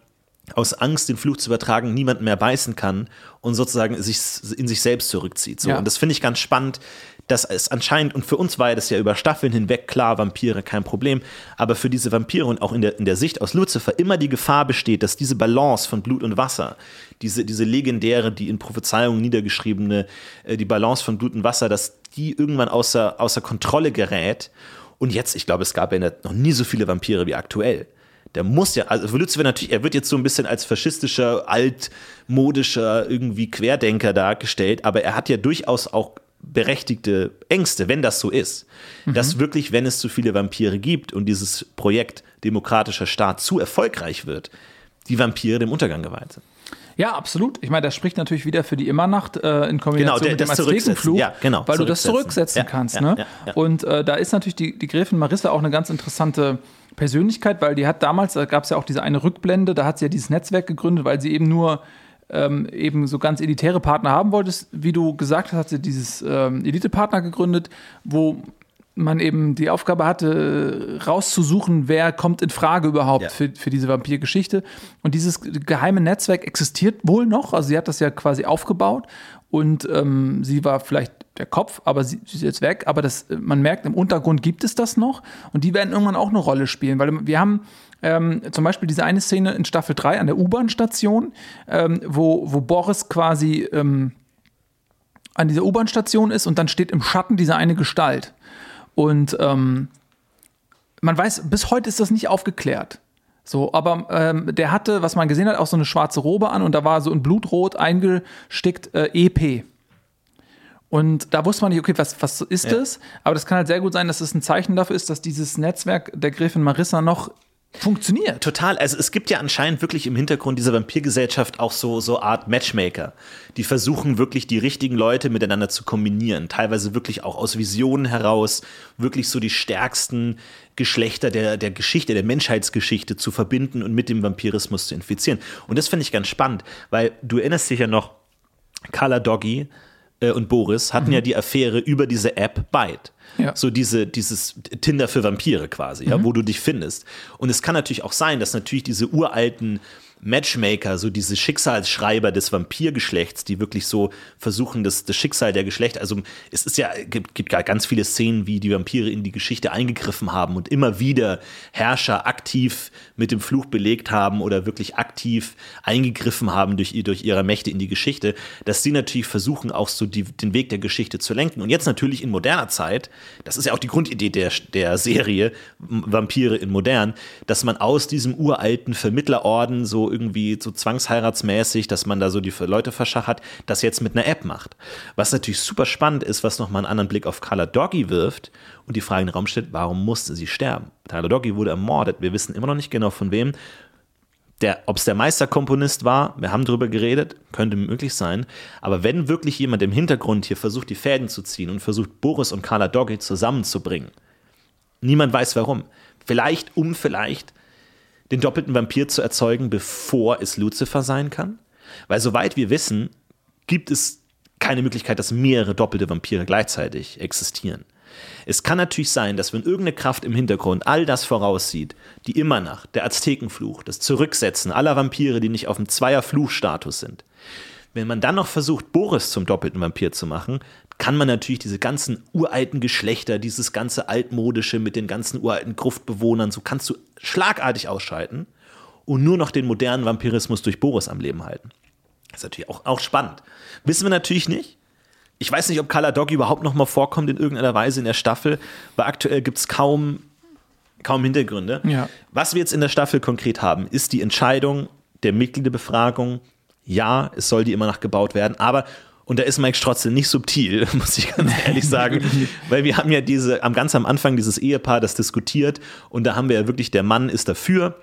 aus Angst, den Fluch zu übertragen, niemanden mehr beißen kann und sozusagen sich in sich selbst zurückzieht. So. Ja. Und das finde ich ganz spannend, dass es anscheinend, und für uns war das ja über Staffeln hinweg klar, Vampire kein Problem, aber für diese Vampire und auch in der, in der Sicht aus Lucifer immer die Gefahr besteht, dass diese Balance von Blut und Wasser, diese, diese legendäre, die in Prophezeiungen niedergeschriebene, äh, die Balance von Blut und Wasser, dass die irgendwann außer, außer Kontrolle gerät. Und jetzt, ich glaube, es gab ja noch nie so viele Vampire wie aktuell. Der muss ja, also Lucifer natürlich, er wird jetzt so ein bisschen als faschistischer, altmodischer, irgendwie Querdenker dargestellt, aber er hat ja durchaus auch berechtigte Ängste, wenn das so ist, dass wirklich, wenn es zu viele Vampire gibt und dieses Projekt demokratischer Staat zu erfolgreich wird, die Vampire dem Untergang geweiht sind. Ja, absolut. Ich meine, das spricht natürlich wieder für die Immernacht äh, in Kombination Genau, der- mit dem. Aztekenfluch, Ja, genau, weil du das zurücksetzen. Ja, kannst. ja, ne? Und äh, da ist natürlich die, die Gräfin Marissa auch eine ganz interessante Persönlichkeit, weil die hat damals, da gab es ja auch diese eine Rückblende, da hat sie ja dieses Netzwerk gegründet, weil sie eben nur ähm, eben so ganz elitäre Partner haben wolltest. Wie du gesagt hast, hat sie dieses ähm, Elite-Partner gegründet, wo man eben die Aufgabe hatte, rauszusuchen, wer kommt in Frage überhaupt Ja. für, für diese Vampirgeschichte. Und dieses geheime Netzwerk existiert wohl noch. Also sie hat das ja quasi aufgebaut und ähm, sie war vielleicht der Kopf, aber sie, sie ist jetzt weg. Aber das, man merkt, im Untergrund gibt es das noch und die werden irgendwann auch eine Rolle spielen, weil wir haben ähm, zum Beispiel diese eine Szene in Staffel 3 an der U-Bahn-Station, ähm, wo, wo Boris quasi ähm, an dieser U-Bahn-Station ist und dann steht im Schatten diese eine Gestalt. Und ähm, man weiß, bis heute ist das nicht aufgeklärt. So, aber ähm, der hatte, was man gesehen hat, auch so eine schwarze Robe an und da war so in Blutrot eingestickt äh, EP. Und da wusste man nicht, okay, was, was ist Ja. das? Aber das kann halt sehr gut sein, dass es ein Zeichen dafür ist, dass dieses Netzwerk der Gräfin Marissa noch funktioniert. Total. Also es gibt ja anscheinend wirklich im Hintergrund dieser Vampirgesellschaft auch so, so Art Matchmaker, die versuchen wirklich die richtigen Leute miteinander zu kombinieren. Teilweise wirklich auch aus Visionen heraus, wirklich so die stärksten Geschlechter der, der Geschichte, der Menschheitsgeschichte zu verbinden und mit dem Vampirismus zu infizieren. Und das finde ich ganz spannend, weil du erinnerst dich ja noch, Carla Doggy äh, und Boris hatten ja die Affäre über diese App Byte. Ja. So diese, dieses Tinder für Vampire quasi, ja, wo du dich findest. Und es kann natürlich auch sein, dass natürlich diese uralten Matchmaker, so diese Schicksalsschreiber des Vampirgeschlechts, die wirklich so versuchen, das, das Schicksal der Geschlechter, also es ist ja, gibt, gibt ganz viele Szenen, wie die Vampire in die Geschichte eingegriffen haben und immer wieder Herrscher aktiv mit dem Fluch belegt haben oder wirklich aktiv eingegriffen haben durch, durch ihre Mächte in die Geschichte, dass sie natürlich versuchen, auch so die, den Weg der Geschichte zu lenken. Und jetzt natürlich in moderner Zeit, das ist ja auch die Grundidee der, der Serie Vampire in modern, dass man aus diesem uralten Vermittlerorden so irgendwie so zwangsheiratsmäßig, dass man da so die Leute verschachert, das jetzt mit einer App macht. Was natürlich super spannend ist, was nochmal einen anderen Blick auf Carla Doggy wirft und die Frage in den Raum stellt, warum musste sie sterben? Carla Doggy wurde ermordet. Wir wissen immer noch nicht genau von wem. Ob es der Meisterkomponist war, wir haben darüber geredet, könnte möglich sein. Aber wenn wirklich jemand im Hintergrund hier versucht, die Fäden zu ziehen und versucht, Boris und Carla Doggy zusammenzubringen, niemand weiß warum. Vielleicht, um vielleicht den doppelten Vampir zu erzeugen, bevor es Lucifer sein kann? Weil soweit wir wissen, gibt es keine Möglichkeit, dass mehrere doppelte Vampire gleichzeitig existieren. Es kann natürlich sein, dass wenn irgendeine Kraft im Hintergrund all das voraussieht, die immer nach der Aztekenfluch, das Zurücksetzen aller Vampire, die nicht auf dem Zweier-Fluchstatus sind, wenn man dann noch versucht, Boris zum doppelten Vampir zu machen, kann man natürlich diese ganzen uralten Geschlechter, dieses ganze altmodische mit den ganzen uralten Gruftbewohnern, so kannst du schlagartig ausschalten und nur noch den modernen Vampirismus durch Boris am Leben halten. Das ist natürlich auch, auch spannend. Wissen wir natürlich nicht. Ich weiß nicht, ob Carla Doggy überhaupt noch mal vorkommt in irgendeiner Weise in der Staffel, weil aktuell gibt es kaum, kaum Hintergründe. Ja. Was wir jetzt in der Staffel konkret haben, ist die Entscheidung der Mitgliederbefragung. Ja, es soll die immer noch gebaut werden, aber und da ist Mike Strotzel nicht subtil, muss ich ganz ehrlich sagen. weil wir haben ja diese, am ganz am Anfang dieses Ehepaar, das diskutiert. Und da haben wir ja wirklich, der Mann ist dafür,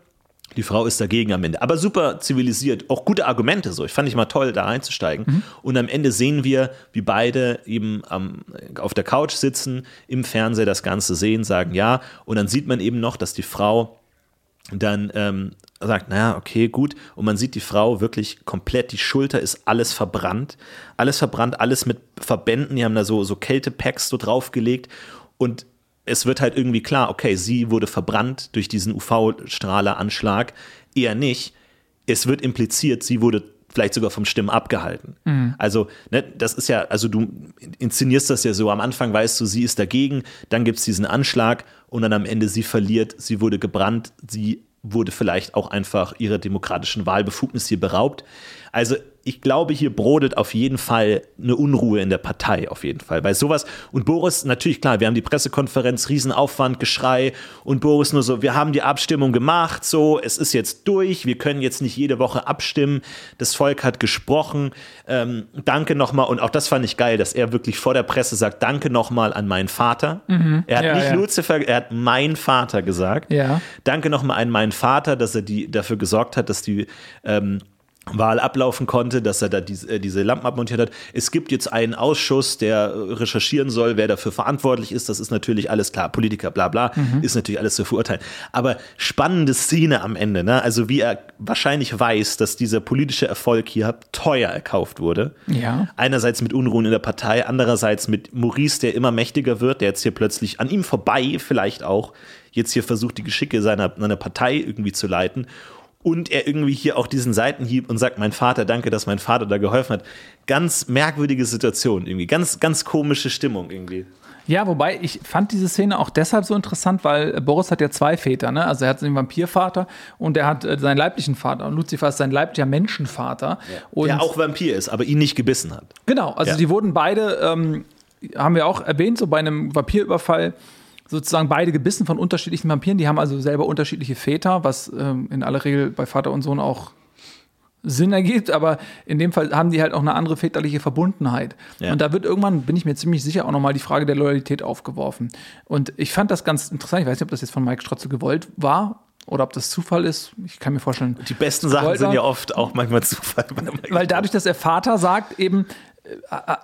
die Frau ist dagegen am Ende. Aber super zivilisiert, auch gute Argumente so. Ich fand ich mal toll, da reinzusteigen. Mhm. Und am Ende sehen wir, wie beide eben am, auf der Couch sitzen, im Fernseher das Ganze sehen, sagen ja. Und dann sieht man eben noch, dass die Frau dann ähm, sagt, naja, okay, gut. Und man sieht die Frau wirklich komplett, die Schulter ist alles verbrannt. Alles verbrannt, alles mit Verbänden, die haben da so, so Kältepacks so draufgelegt. Und es wird halt irgendwie klar, okay, sie wurde verbrannt durch diesen UV-Strahleranschlag. Eher nicht. Es wird impliziert, sie wurde vielleicht sogar vom Stimmen abgehalten. Mhm. Also, ne, das ist ja, also du inszenierst das ja so, am Anfang weißt du, sie ist dagegen, dann gibt es diesen Anschlag und dann am Ende sie verliert, sie wurde gebrannt, sie wurde vielleicht auch einfach ihrer demokratischen Wahlbefugnis hier beraubt. Also ich glaube, hier brodelt auf jeden Fall eine Unruhe in der Partei, auf jeden Fall. Weil sowas, und Boris, natürlich klar, wir haben die Pressekonferenz, Riesenaufwand, Geschrei und Boris nur so, wir haben die Abstimmung gemacht, so, es ist jetzt durch, wir können jetzt nicht jede Woche abstimmen, das Volk hat gesprochen, ähm, danke nochmal, und auch das fand ich geil, dass er wirklich vor der Presse sagt, danke nochmal an meinen Vater. Mhm. Er hat ja, nicht ja. Lucifer, er hat mein Vater gesagt. Ja. Danke nochmal an meinen Vater, dass er die, dafür gesorgt hat, dass die ähm, Wahl ablaufen konnte, dass er da diese, äh, diese Lampen abmontiert hat. Es gibt jetzt einen Ausschuss, der recherchieren soll, wer dafür verantwortlich ist. Das ist natürlich alles klar. Politiker, bla bla, mhm. ist natürlich alles zu verurteilen. Aber spannende Szene am Ende, ne? Also wie er wahrscheinlich weiß, dass dieser politische Erfolg hier teuer erkauft wurde. Ja. Einerseits mit Unruhen in der Partei, andererseits mit Maurice, der immer mächtiger wird, der jetzt hier plötzlich an ihm vorbei vielleicht auch jetzt hier versucht, die Geschicke seiner, seiner Partei irgendwie zu leiten und er irgendwie hier auch diesen Seitenhieb und sagt, mein Vater, danke, dass mein Vater da geholfen hat. Ganz merkwürdige Situation irgendwie, ganz, ganz komische Stimmung irgendwie. Ja, wobei ich fand diese Szene auch deshalb so interessant, weil Boris hat ja zwei Väter, ne? Also er hat den Vampirvater und er hat äh, seinen leiblichen Vater und Lucifer ist sein leiblicher Menschenvater. Ja. Der auch Vampir ist, aber ihn nicht gebissen hat. Genau, also ja. die wurden beide, ähm, haben wir auch erwähnt, so bei einem Vampirüberfall sozusagen beide gebissen von unterschiedlichen Vampiren. Die haben also selber unterschiedliche Väter, was ähm, in aller Regel bei Vater und Sohn auch Sinn ergibt, aber in dem Fall haben die halt auch eine andere väterliche Verbundenheit. Ja. Und da wird irgendwann, bin ich mir ziemlich sicher, auch nochmal die Frage der Loyalität aufgeworfen. Und ich fand das ganz interessant. Ich weiß nicht, ob das jetzt von Mike Strotze gewollt war, oder ob das Zufall ist. Ich kann mir vorstellen. Die besten Sachen sind ja oft auch manchmal Zufall. Weil dadurch, dass der Vater sagt, eben,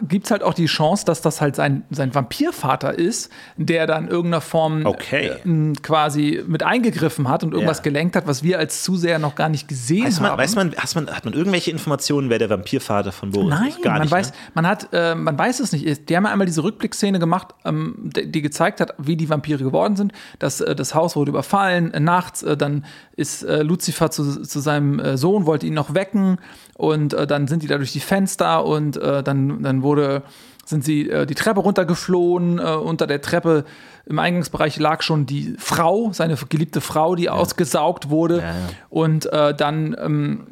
gibt es halt auch die Chance, dass das halt sein, sein Vampirvater ist, der dann irgendeiner Form okay. äh, quasi mit eingegriffen hat und irgendwas ja. gelenkt hat, was wir als Zuseher noch gar nicht gesehen weiß man, haben. Weiß man, hat, man, hat man irgendwelche Informationen, wer der Vampirvater von Boris Nein, ist? Gar man nicht, weiß, ne? man hat, äh, man weiß es nicht. Die haben ja einmal diese Rückblickszene gemacht, ähm, die, gezeigt hat, wie die Vampire geworden sind. Das, äh, das Haus wurde überfallen, äh, nachts, äh, dann ist äh, Lucifer zu, zu seinem Sohn, wollte ihn noch wecken und dann sind die da durch die Fenster und dann, dann wurde sind sie äh, die Treppe runtergeflohen. Äh, unter der Treppe im Eingangsbereich lag schon die Frau, seine geliebte Frau, die ja. ausgesaugt wurde. Ja, ja. Und äh, dann ähm,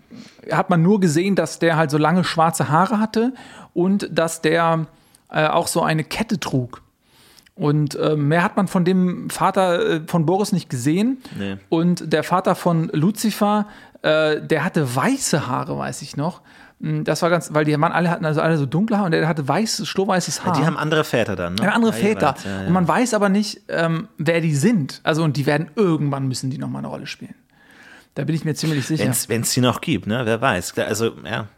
hat man nur gesehen, dass der halt so lange schwarze Haare hatte und dass der äh, auch so eine Kette trug. Und äh, mehr hat man von dem Vater äh, von Boris nicht gesehen. Nee. Und der Vater von Lucifer, der hatte weiße Haare, weiß ich noch. Hm, das war ganz, weil die Mann alle hatten also alle so dunkle Haar und der hatte weiß, strohweißes Haar. Ja, die haben andere Väter dann, ne? Ja, andere ja, Väter. Ja, ja. Und man weiß aber nicht, ähm, wer die sind. Also und die werden irgendwann müssen die noch mal eine Rolle spielen. Da bin ich mir ziemlich sicher. Wenn es sie noch gibt, ne? Wer weiß. Also, ja.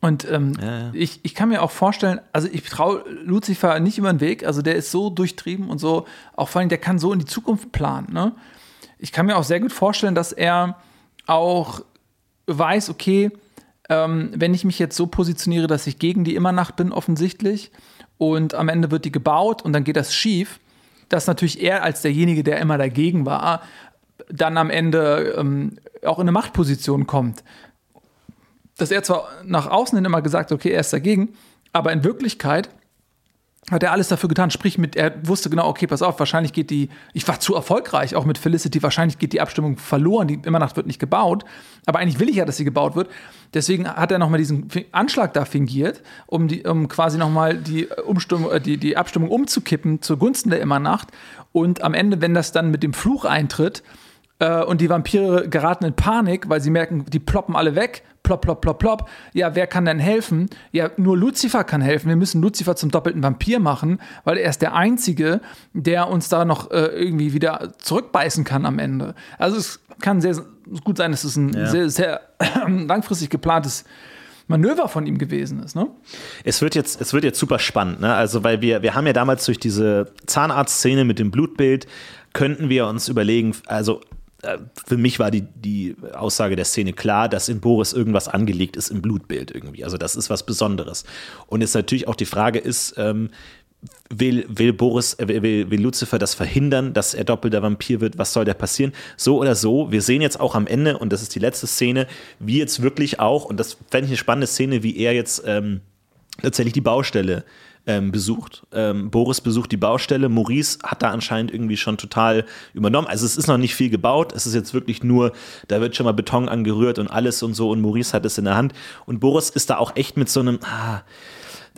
Und ähm, Ich, ich kann mir auch vorstellen, also ich traue Lucifer nicht über den Weg. Also der ist so durchtrieben und so, auch vor allem, der kann so in die Zukunft planen. Ne? Ich kann mir auch sehr gut vorstellen, dass er auch weiß, okay, ähm, wenn ich mich jetzt so positioniere, dass ich gegen die Immernacht bin, offensichtlich, und am Ende wird die gebaut und dann geht das schief, dass natürlich er als derjenige, der immer dagegen war, dann am Ende ähm, auch in eine Machtposition kommt. Dass er zwar nach außen hin immer gesagt okay, er ist dagegen, aber in Wirklichkeit hat er alles dafür getan. Sprich, mit, er wusste genau, okay, pass auf, wahrscheinlich geht die, ich war zu erfolgreich, auch mit Felicity, wahrscheinlich geht die Abstimmung verloren, die Immernacht wird nicht gebaut. Aber eigentlich will ich ja, dass sie gebaut wird. Deswegen hat er nochmal diesen Anschlag da fingiert, um, die, um quasi nochmal die, Umstimmung, äh, die, die Abstimmung umzukippen zugunsten der Immernacht. Und am Ende, wenn das dann mit dem Fluch eintritt, äh, und die Vampire geraten in Panik, weil sie merken, die ploppen alle weg plopp, plopp, plopp, plopp. Ja, wer kann denn helfen? Ja, nur Lucifer kann helfen. Wir müssen Lucifer zum doppelten Vampir machen, weil er ist der Einzige, der uns da noch äh, irgendwie wieder zurückbeißen kann am Ende. Also es kann sehr gut sein, dass es ein ja. sehr, sehr langfristig geplantes Manöver von ihm gewesen ist. Ne? Es wird jetzt, es wird jetzt super spannend, ne? Also, weil wir, wir haben ja damals durch diese Zahnarztszene mit dem Blutbild, könnten wir uns überlegen, also äh, für mich war die, die Aussage der Szene klar, dass in Boris irgendwas angelegt ist im Blutbild irgendwie. Also das ist was Besonderes. Und jetzt natürlich auch die Frage ist, ähm, will, will Boris, äh, will, will Lucifer das verhindern, dass er doppelter Vampir wird? Was soll da passieren? So oder so, wir sehen jetzt auch am Ende, und das ist die letzte Szene, wie jetzt wirklich auch, und das fände ich eine spannende Szene, wie er jetzt ähm, tatsächlich die Baustelle ähm, besucht. Ähm, Boris besucht die Baustelle. Maurice hat da anscheinend irgendwie schon total übernommen. Also es ist noch nicht viel gebaut. Es ist jetzt wirklich nur, da wird schon mal Beton angerührt und alles und so. Und Maurice hat es in der Hand. Und Boris ist da auch echt mit so einem, ah,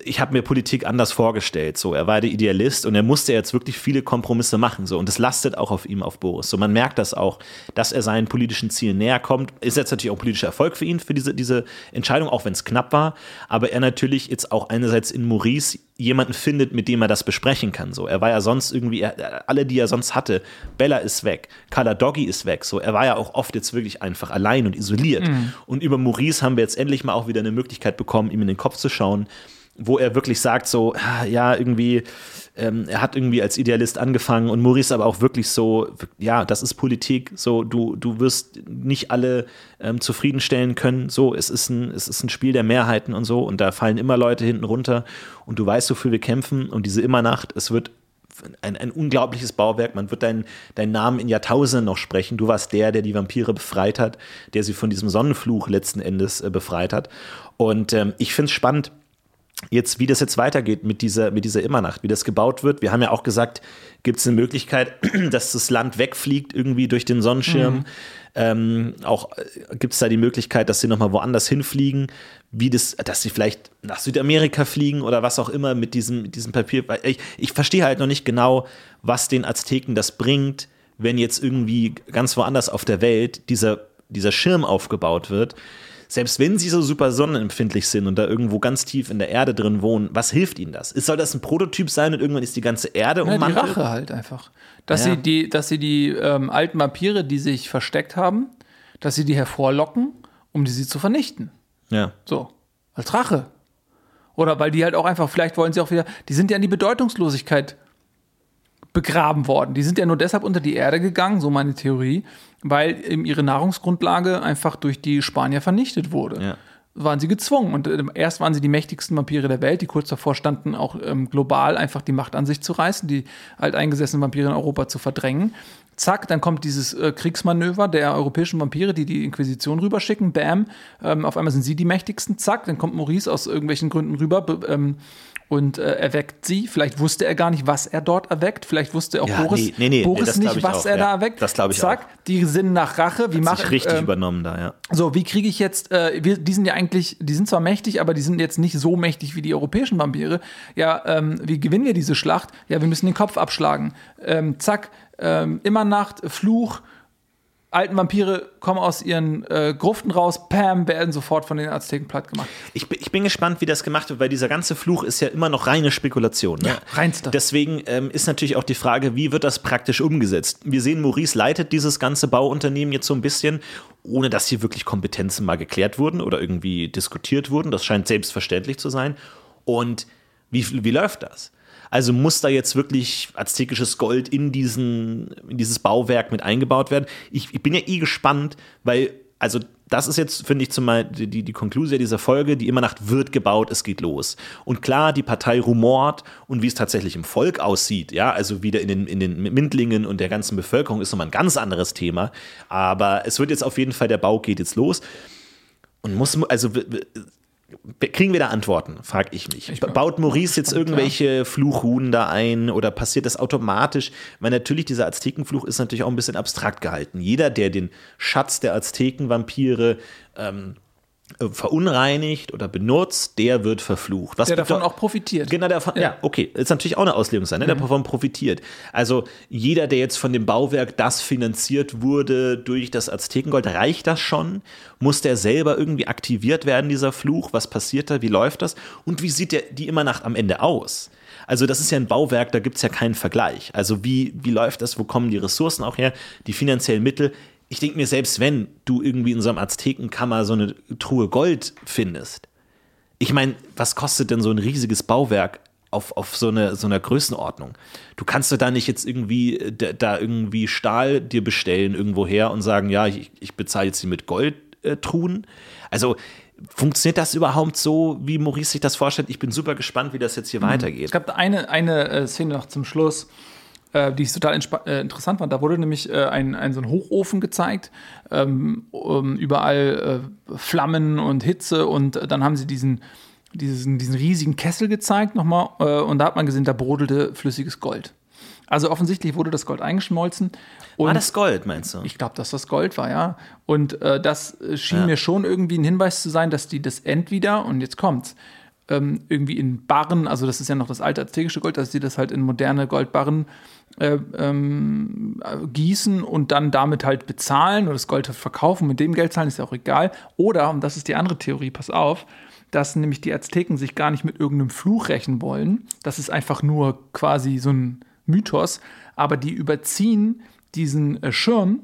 ich habe mir Politik anders vorgestellt. So, er war der Idealist und er musste jetzt wirklich viele Kompromisse machen. So, und das lastet auch auf ihm, auf Boris. So, man merkt das auch, dass er seinen politischen Zielen näher kommt. Ist jetzt natürlich auch politischer Erfolg für ihn, für diese, diese Entscheidung, auch wenn es knapp war. Aber er natürlich jetzt auch einerseits in Maurice jemanden findet, mit dem er das besprechen kann. So, er war ja sonst irgendwie, er, alle, die er sonst hatte, Bella ist weg, Carla Doggy ist weg. So, er war ja auch oft jetzt wirklich einfach allein und isoliert. Mhm. Und über Maurice haben wir jetzt endlich mal auch wieder eine Möglichkeit bekommen, ihm in den Kopf zu schauen wo er wirklich sagt, so, ja, irgendwie, ähm, er hat irgendwie als Idealist angefangen und Maurice aber auch wirklich so, ja, das ist Politik, so, du, du wirst nicht alle ähm, zufriedenstellen können, so, es ist, ein, es ist ein Spiel der Mehrheiten und so und da fallen immer Leute hinten runter und du weißt, wofür wir kämpfen und diese Immernacht, es wird ein, ein unglaubliches Bauwerk. Man wird deinen dein Namen in Jahrtausenden noch sprechen. Du warst der, der die Vampire befreit hat, der sie von diesem Sonnenfluch letzten Endes äh, befreit hat. Und ähm, ich finde es spannend, jetzt, wie das jetzt weitergeht mit dieser, mit dieser Immernacht, wie das gebaut wird. Wir haben ja auch gesagt, gibt es eine Möglichkeit, dass das Land wegfliegt irgendwie durch den Sonnenschirm. Mhm. Ähm, auch äh, gibt es da die Möglichkeit, dass sie nochmal woanders hinfliegen, wie das, dass sie vielleicht nach Südamerika fliegen oder was auch immer mit diesem, mit diesem Papier. Ich, ich verstehe halt noch nicht genau, was den Azteken das bringt, wenn jetzt irgendwie ganz woanders auf der Welt dieser, dieser Schirm aufgebaut wird selbst wenn sie so super sonnenempfindlich sind und da irgendwo ganz tief in der Erde drin wohnen, was hilft ihnen das? Soll das ein Prototyp sein und irgendwann ist die ganze Erde Ja, die ummantelt? Rache halt einfach. Dass Ja. sie die, dass sie die ähm, alten Vampire, die sich versteckt haben, dass sie die hervorlocken, um die sie zu vernichten. Ja. So, als Rache. Oder weil die halt auch einfach, vielleicht wollen sie auch wieder, die sind ja in die Bedeutungslosigkeit begraben worden. Die sind ja nur deshalb unter die Erde gegangen, so meine Theorie, weil eben ihre Nahrungsgrundlage einfach durch die Spanier vernichtet wurde. Ja. Waren sie gezwungen. Und ähm, erst waren sie die mächtigsten Vampire der Welt, die kurz davor standen, auch ähm, global einfach die Macht an sich zu reißen, die alteingesessenen Vampire in Europa zu verdrängen. Zack, dann kommt dieses äh, Kriegsmanöver der europäischen Vampire, die die Inquisition rüberschicken. Bam, ähm, auf einmal sind sie die mächtigsten. Zack, dann kommt Maurice aus irgendwelchen Gründen rüber be- ähm, und äh, erweckt sie. Vielleicht wusste er gar nicht, was er dort erweckt. Vielleicht wusste auch Ja, Boris, nee, nee, nee, Boris nicht, ich was auch, er ja. da erweckt. Das glaub ich Zack, die sinnen nach Rache. Wie mache sich richtig ähm, übernommen da, ja. so, wie kriege ich jetzt, äh, wir, die sind ja eigentlich, die sind zwar mächtig, aber die sind jetzt nicht so mächtig wie die europäischen Vampire. Ja, ähm, wie gewinnen wir diese Schlacht? Ja, wir müssen den Kopf abschlagen. Ähm, zack, ähm, immer Nacht, Fluch, alten Vampire kommen aus ihren äh, Gruften raus, Pam, werden sofort von den Azteken platt gemacht. Ich, bin- ich bin gespannt, wie das gemacht wird, weil dieser ganze Fluch ist ja immer noch reine Spekulation. Ne? Ja, reinste. Deswegen ähm, ist natürlich auch die Frage, wie wird das praktisch umgesetzt? Wir sehen, Maurice leitet dieses ganze Bauunternehmen jetzt so ein bisschen, ohne dass hier wirklich Kompetenzen mal geklärt wurden oder irgendwie diskutiert wurden. Das scheint selbstverständlich zu sein. Und wie, wie läuft das? Also muss da jetzt wirklich aztekisches Gold in, diesen, in dieses Bauwerk mit eingebaut werden? Ich, ich bin ja eh gespannt, weil, also das ist jetzt, finde ich, zumal die, die, Konklusion dieser Folge, die immer Nacht wird gebaut, es geht los. Und klar, die Partei rumort und wie es tatsächlich im Volk aussieht, ja, also wieder in den, in den Mindlingen und der ganzen Bevölkerung ist nochmal ein ganz anderes Thema. Aber es wird jetzt auf jeden Fall, der Bau geht jetzt los. Und muss, also kriegen wir da Antworten, frage ich mich. Ich- Baut Maurice jetzt irgendwelche Fluchhuhn da ein oder passiert das automatisch? Weil natürlich dieser Aztekenfluch ist natürlich auch ein bisschen abstrakt gehalten. Jeder, der den Schatz der Aztekenvampire ähm, äh, verunreinigt oder benutzt, der wird verflucht. Was Der davon auch profitiert. Genau, davon, ja. okay. Ist natürlich auch eine Auslegung sein, ne? der davon profitiert. Also jeder, der jetzt von dem Bauwerk, das finanziert wurde durch das Aztekengold, reicht das schon? Muss der selber irgendwie aktiviert werden, dieser Fluch? Was passiert da? Wie läuft das? Und wie sieht der, die Immernacht am Ende aus? Also das ist ja ein Bauwerk, da gibt es ja keinen Vergleich. Also wie, wie läuft das? Wo kommen die Ressourcen auch her? Die finanziellen Mittel? Ich denke mir, selbst wenn du irgendwie in so einem Aztekenkammer so eine Truhe Gold findest, ich meine, was kostet denn so ein riesiges Bauwerk auf, auf so, eine, so einer Größenordnung? Du kannst doch da nicht jetzt irgendwie äh, da, da irgendwie Stahl dir bestellen irgendwo her und sagen, ja, ich, ich bezahle jetzt die mit Goldtruhen. Äh, also funktioniert das überhaupt so, wie Maurice sich das vorstellt? Ich bin super gespannt, wie das jetzt hier Es weitergeht. gab eine, eine äh, Szene noch zum Schluss, äh, die ich total äh, interessant fand. Da wurde nämlich äh, ein, ein so ein Hochofen gezeigt, ähm, um, überall äh, Flammen und Hitze und äh, dann haben sie diesen, diesen, diesen riesigen Kessel gezeigt nochmal äh, und da hat man gesehen, da brodelte flüssiges Gold. Also offensichtlich wurde das Gold eingeschmolzen. War das Gold, meinst du? ich glaube, dass das Gold war, ja. Und das schien Ja. mir schon irgendwie ein Hinweis zu sein, dass die das entweder, und jetzt kommt's, ähm, irgendwie in Barren, also das ist ja noch das alte aztekische Gold, dass sie das halt in moderne Goldbarren äh, ähm, äh, gießen und dann damit halt bezahlen oder das Gold verkaufen, mit dem Geld zahlen, ist ja auch egal. Oder, und das ist die andere Theorie, pass auf, dass nämlich die Azteken sich gar nicht mit irgendeinem Fluch rächen wollen. Das ist einfach nur quasi so ein Mythos, aber die überziehen diesen äh, Schirm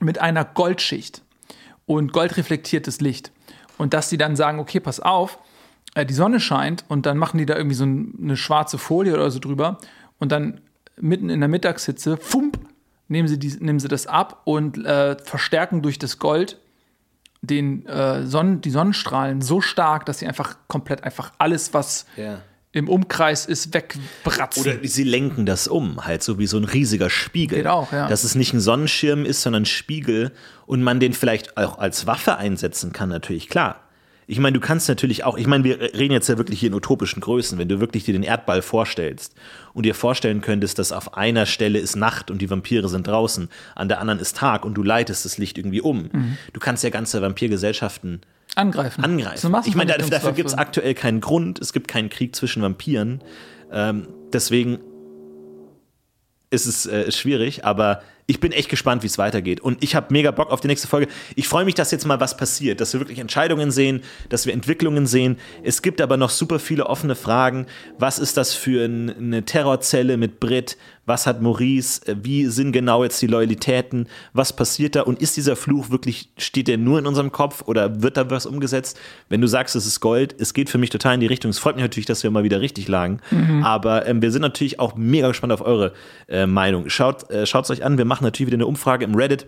mit einer Goldschicht und goldreflektiertes Licht. Und dass die dann sagen, okay, pass auf, äh, die Sonne scheint und dann machen die da irgendwie so ein, eine schwarze Folie oder so drüber und dann mitten in der Mittagshitze, fump, nehmen sie, die, nehmen sie das ab und äh, verstärken durch das Gold den, äh, Sonnen, die Sonnenstrahlen so stark, dass sie einfach komplett einfach alles, was Ja. im Umkreis ist, wegbratzen. Oder sie lenken das um, halt so wie so ein riesiger Spiegel. Geht auch, ja. Dass es nicht ein Sonnenschirm ist, sondern ein Spiegel und man den vielleicht auch als Waffe einsetzen kann, natürlich, klar. Ich meine, du kannst natürlich auch, ich meine, wir reden jetzt ja wirklich hier in utopischen Größen, wenn du wirklich dir den Erdball vorstellst und dir vorstellen könntest, dass auf einer Stelle ist Nacht und die Vampire sind draußen, an der anderen ist Tag und du leitest das Licht irgendwie um. Mhm. Du kannst ja ganze Vampirgesellschaften angreifen. Angreifen. Ich meine, dafür, dafür gibt es aktuell keinen Grund. Es gibt keinen Krieg zwischen Vampiren. Ähm, deswegen ist es äh, schwierig, aber ich bin echt gespannt, wie es weitergeht. Und ich habe mega Bock auf die nächste Folge. Ich freue mich, dass jetzt mal was passiert, dass wir wirklich Entscheidungen sehen, dass wir Entwicklungen sehen. Es gibt aber noch super viele offene Fragen. Was ist das für ein, eine Terrorzelle mit Brit? Was hat Maurice? Wie sind genau jetzt die Loyalitäten? Was passiert da? Und ist dieser Fluch wirklich, steht der nur in unserem Kopf oder wird da was umgesetzt? Wenn du sagst, es ist Gold, es geht für mich total in die Richtung. Es freut mich natürlich, dass wir mal wieder richtig lagen. Mhm. Aber ähm, wir sind natürlich auch mega gespannt auf eure äh, Meinung. Schaut äh, es euch an. Wir machen natürlich wieder eine Umfrage im Reddit.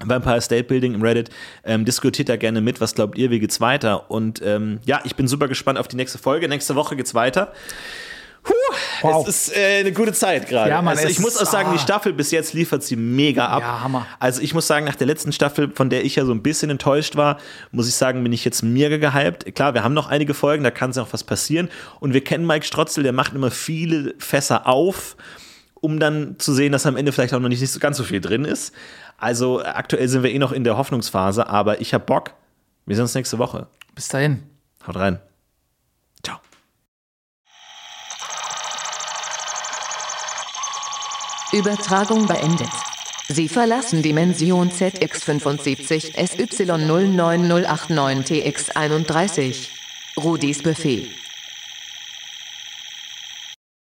Vampire State Building im Reddit. Ähm, diskutiert da gerne mit. Was glaubt ihr, wie geht's weiter? Und ähm, ja, ich bin super gespannt auf die nächste Folge. Nächste Woche geht's weiter. Puh, wow. es ist äh, eine gute Zeit gerade. Ja, also ich muss auch sagen, ah. die Staffel bis jetzt liefert sie mega ab. Ja, Hammer. Also ich muss sagen, nach der letzten Staffel, von der ich ja so ein bisschen enttäuscht war, muss ich sagen, bin ich jetzt mega gehypt. Klar, wir haben noch einige Folgen, da kann es auch was passieren. Und wir kennen Mike Strotzel, der macht immer viele Fässer auf, um dann zu sehen, dass am Ende vielleicht auch noch nicht, nicht so ganz so viel drin ist. Also aktuell sind wir eh noch in der Hoffnungsphase, aber ich habe Bock. Wir sehen uns nächste Woche. Bis dahin. Haut rein. Übertragung beendet. Sie verlassen Dimension ZX75 SY09089TX31. Rudis Befehl.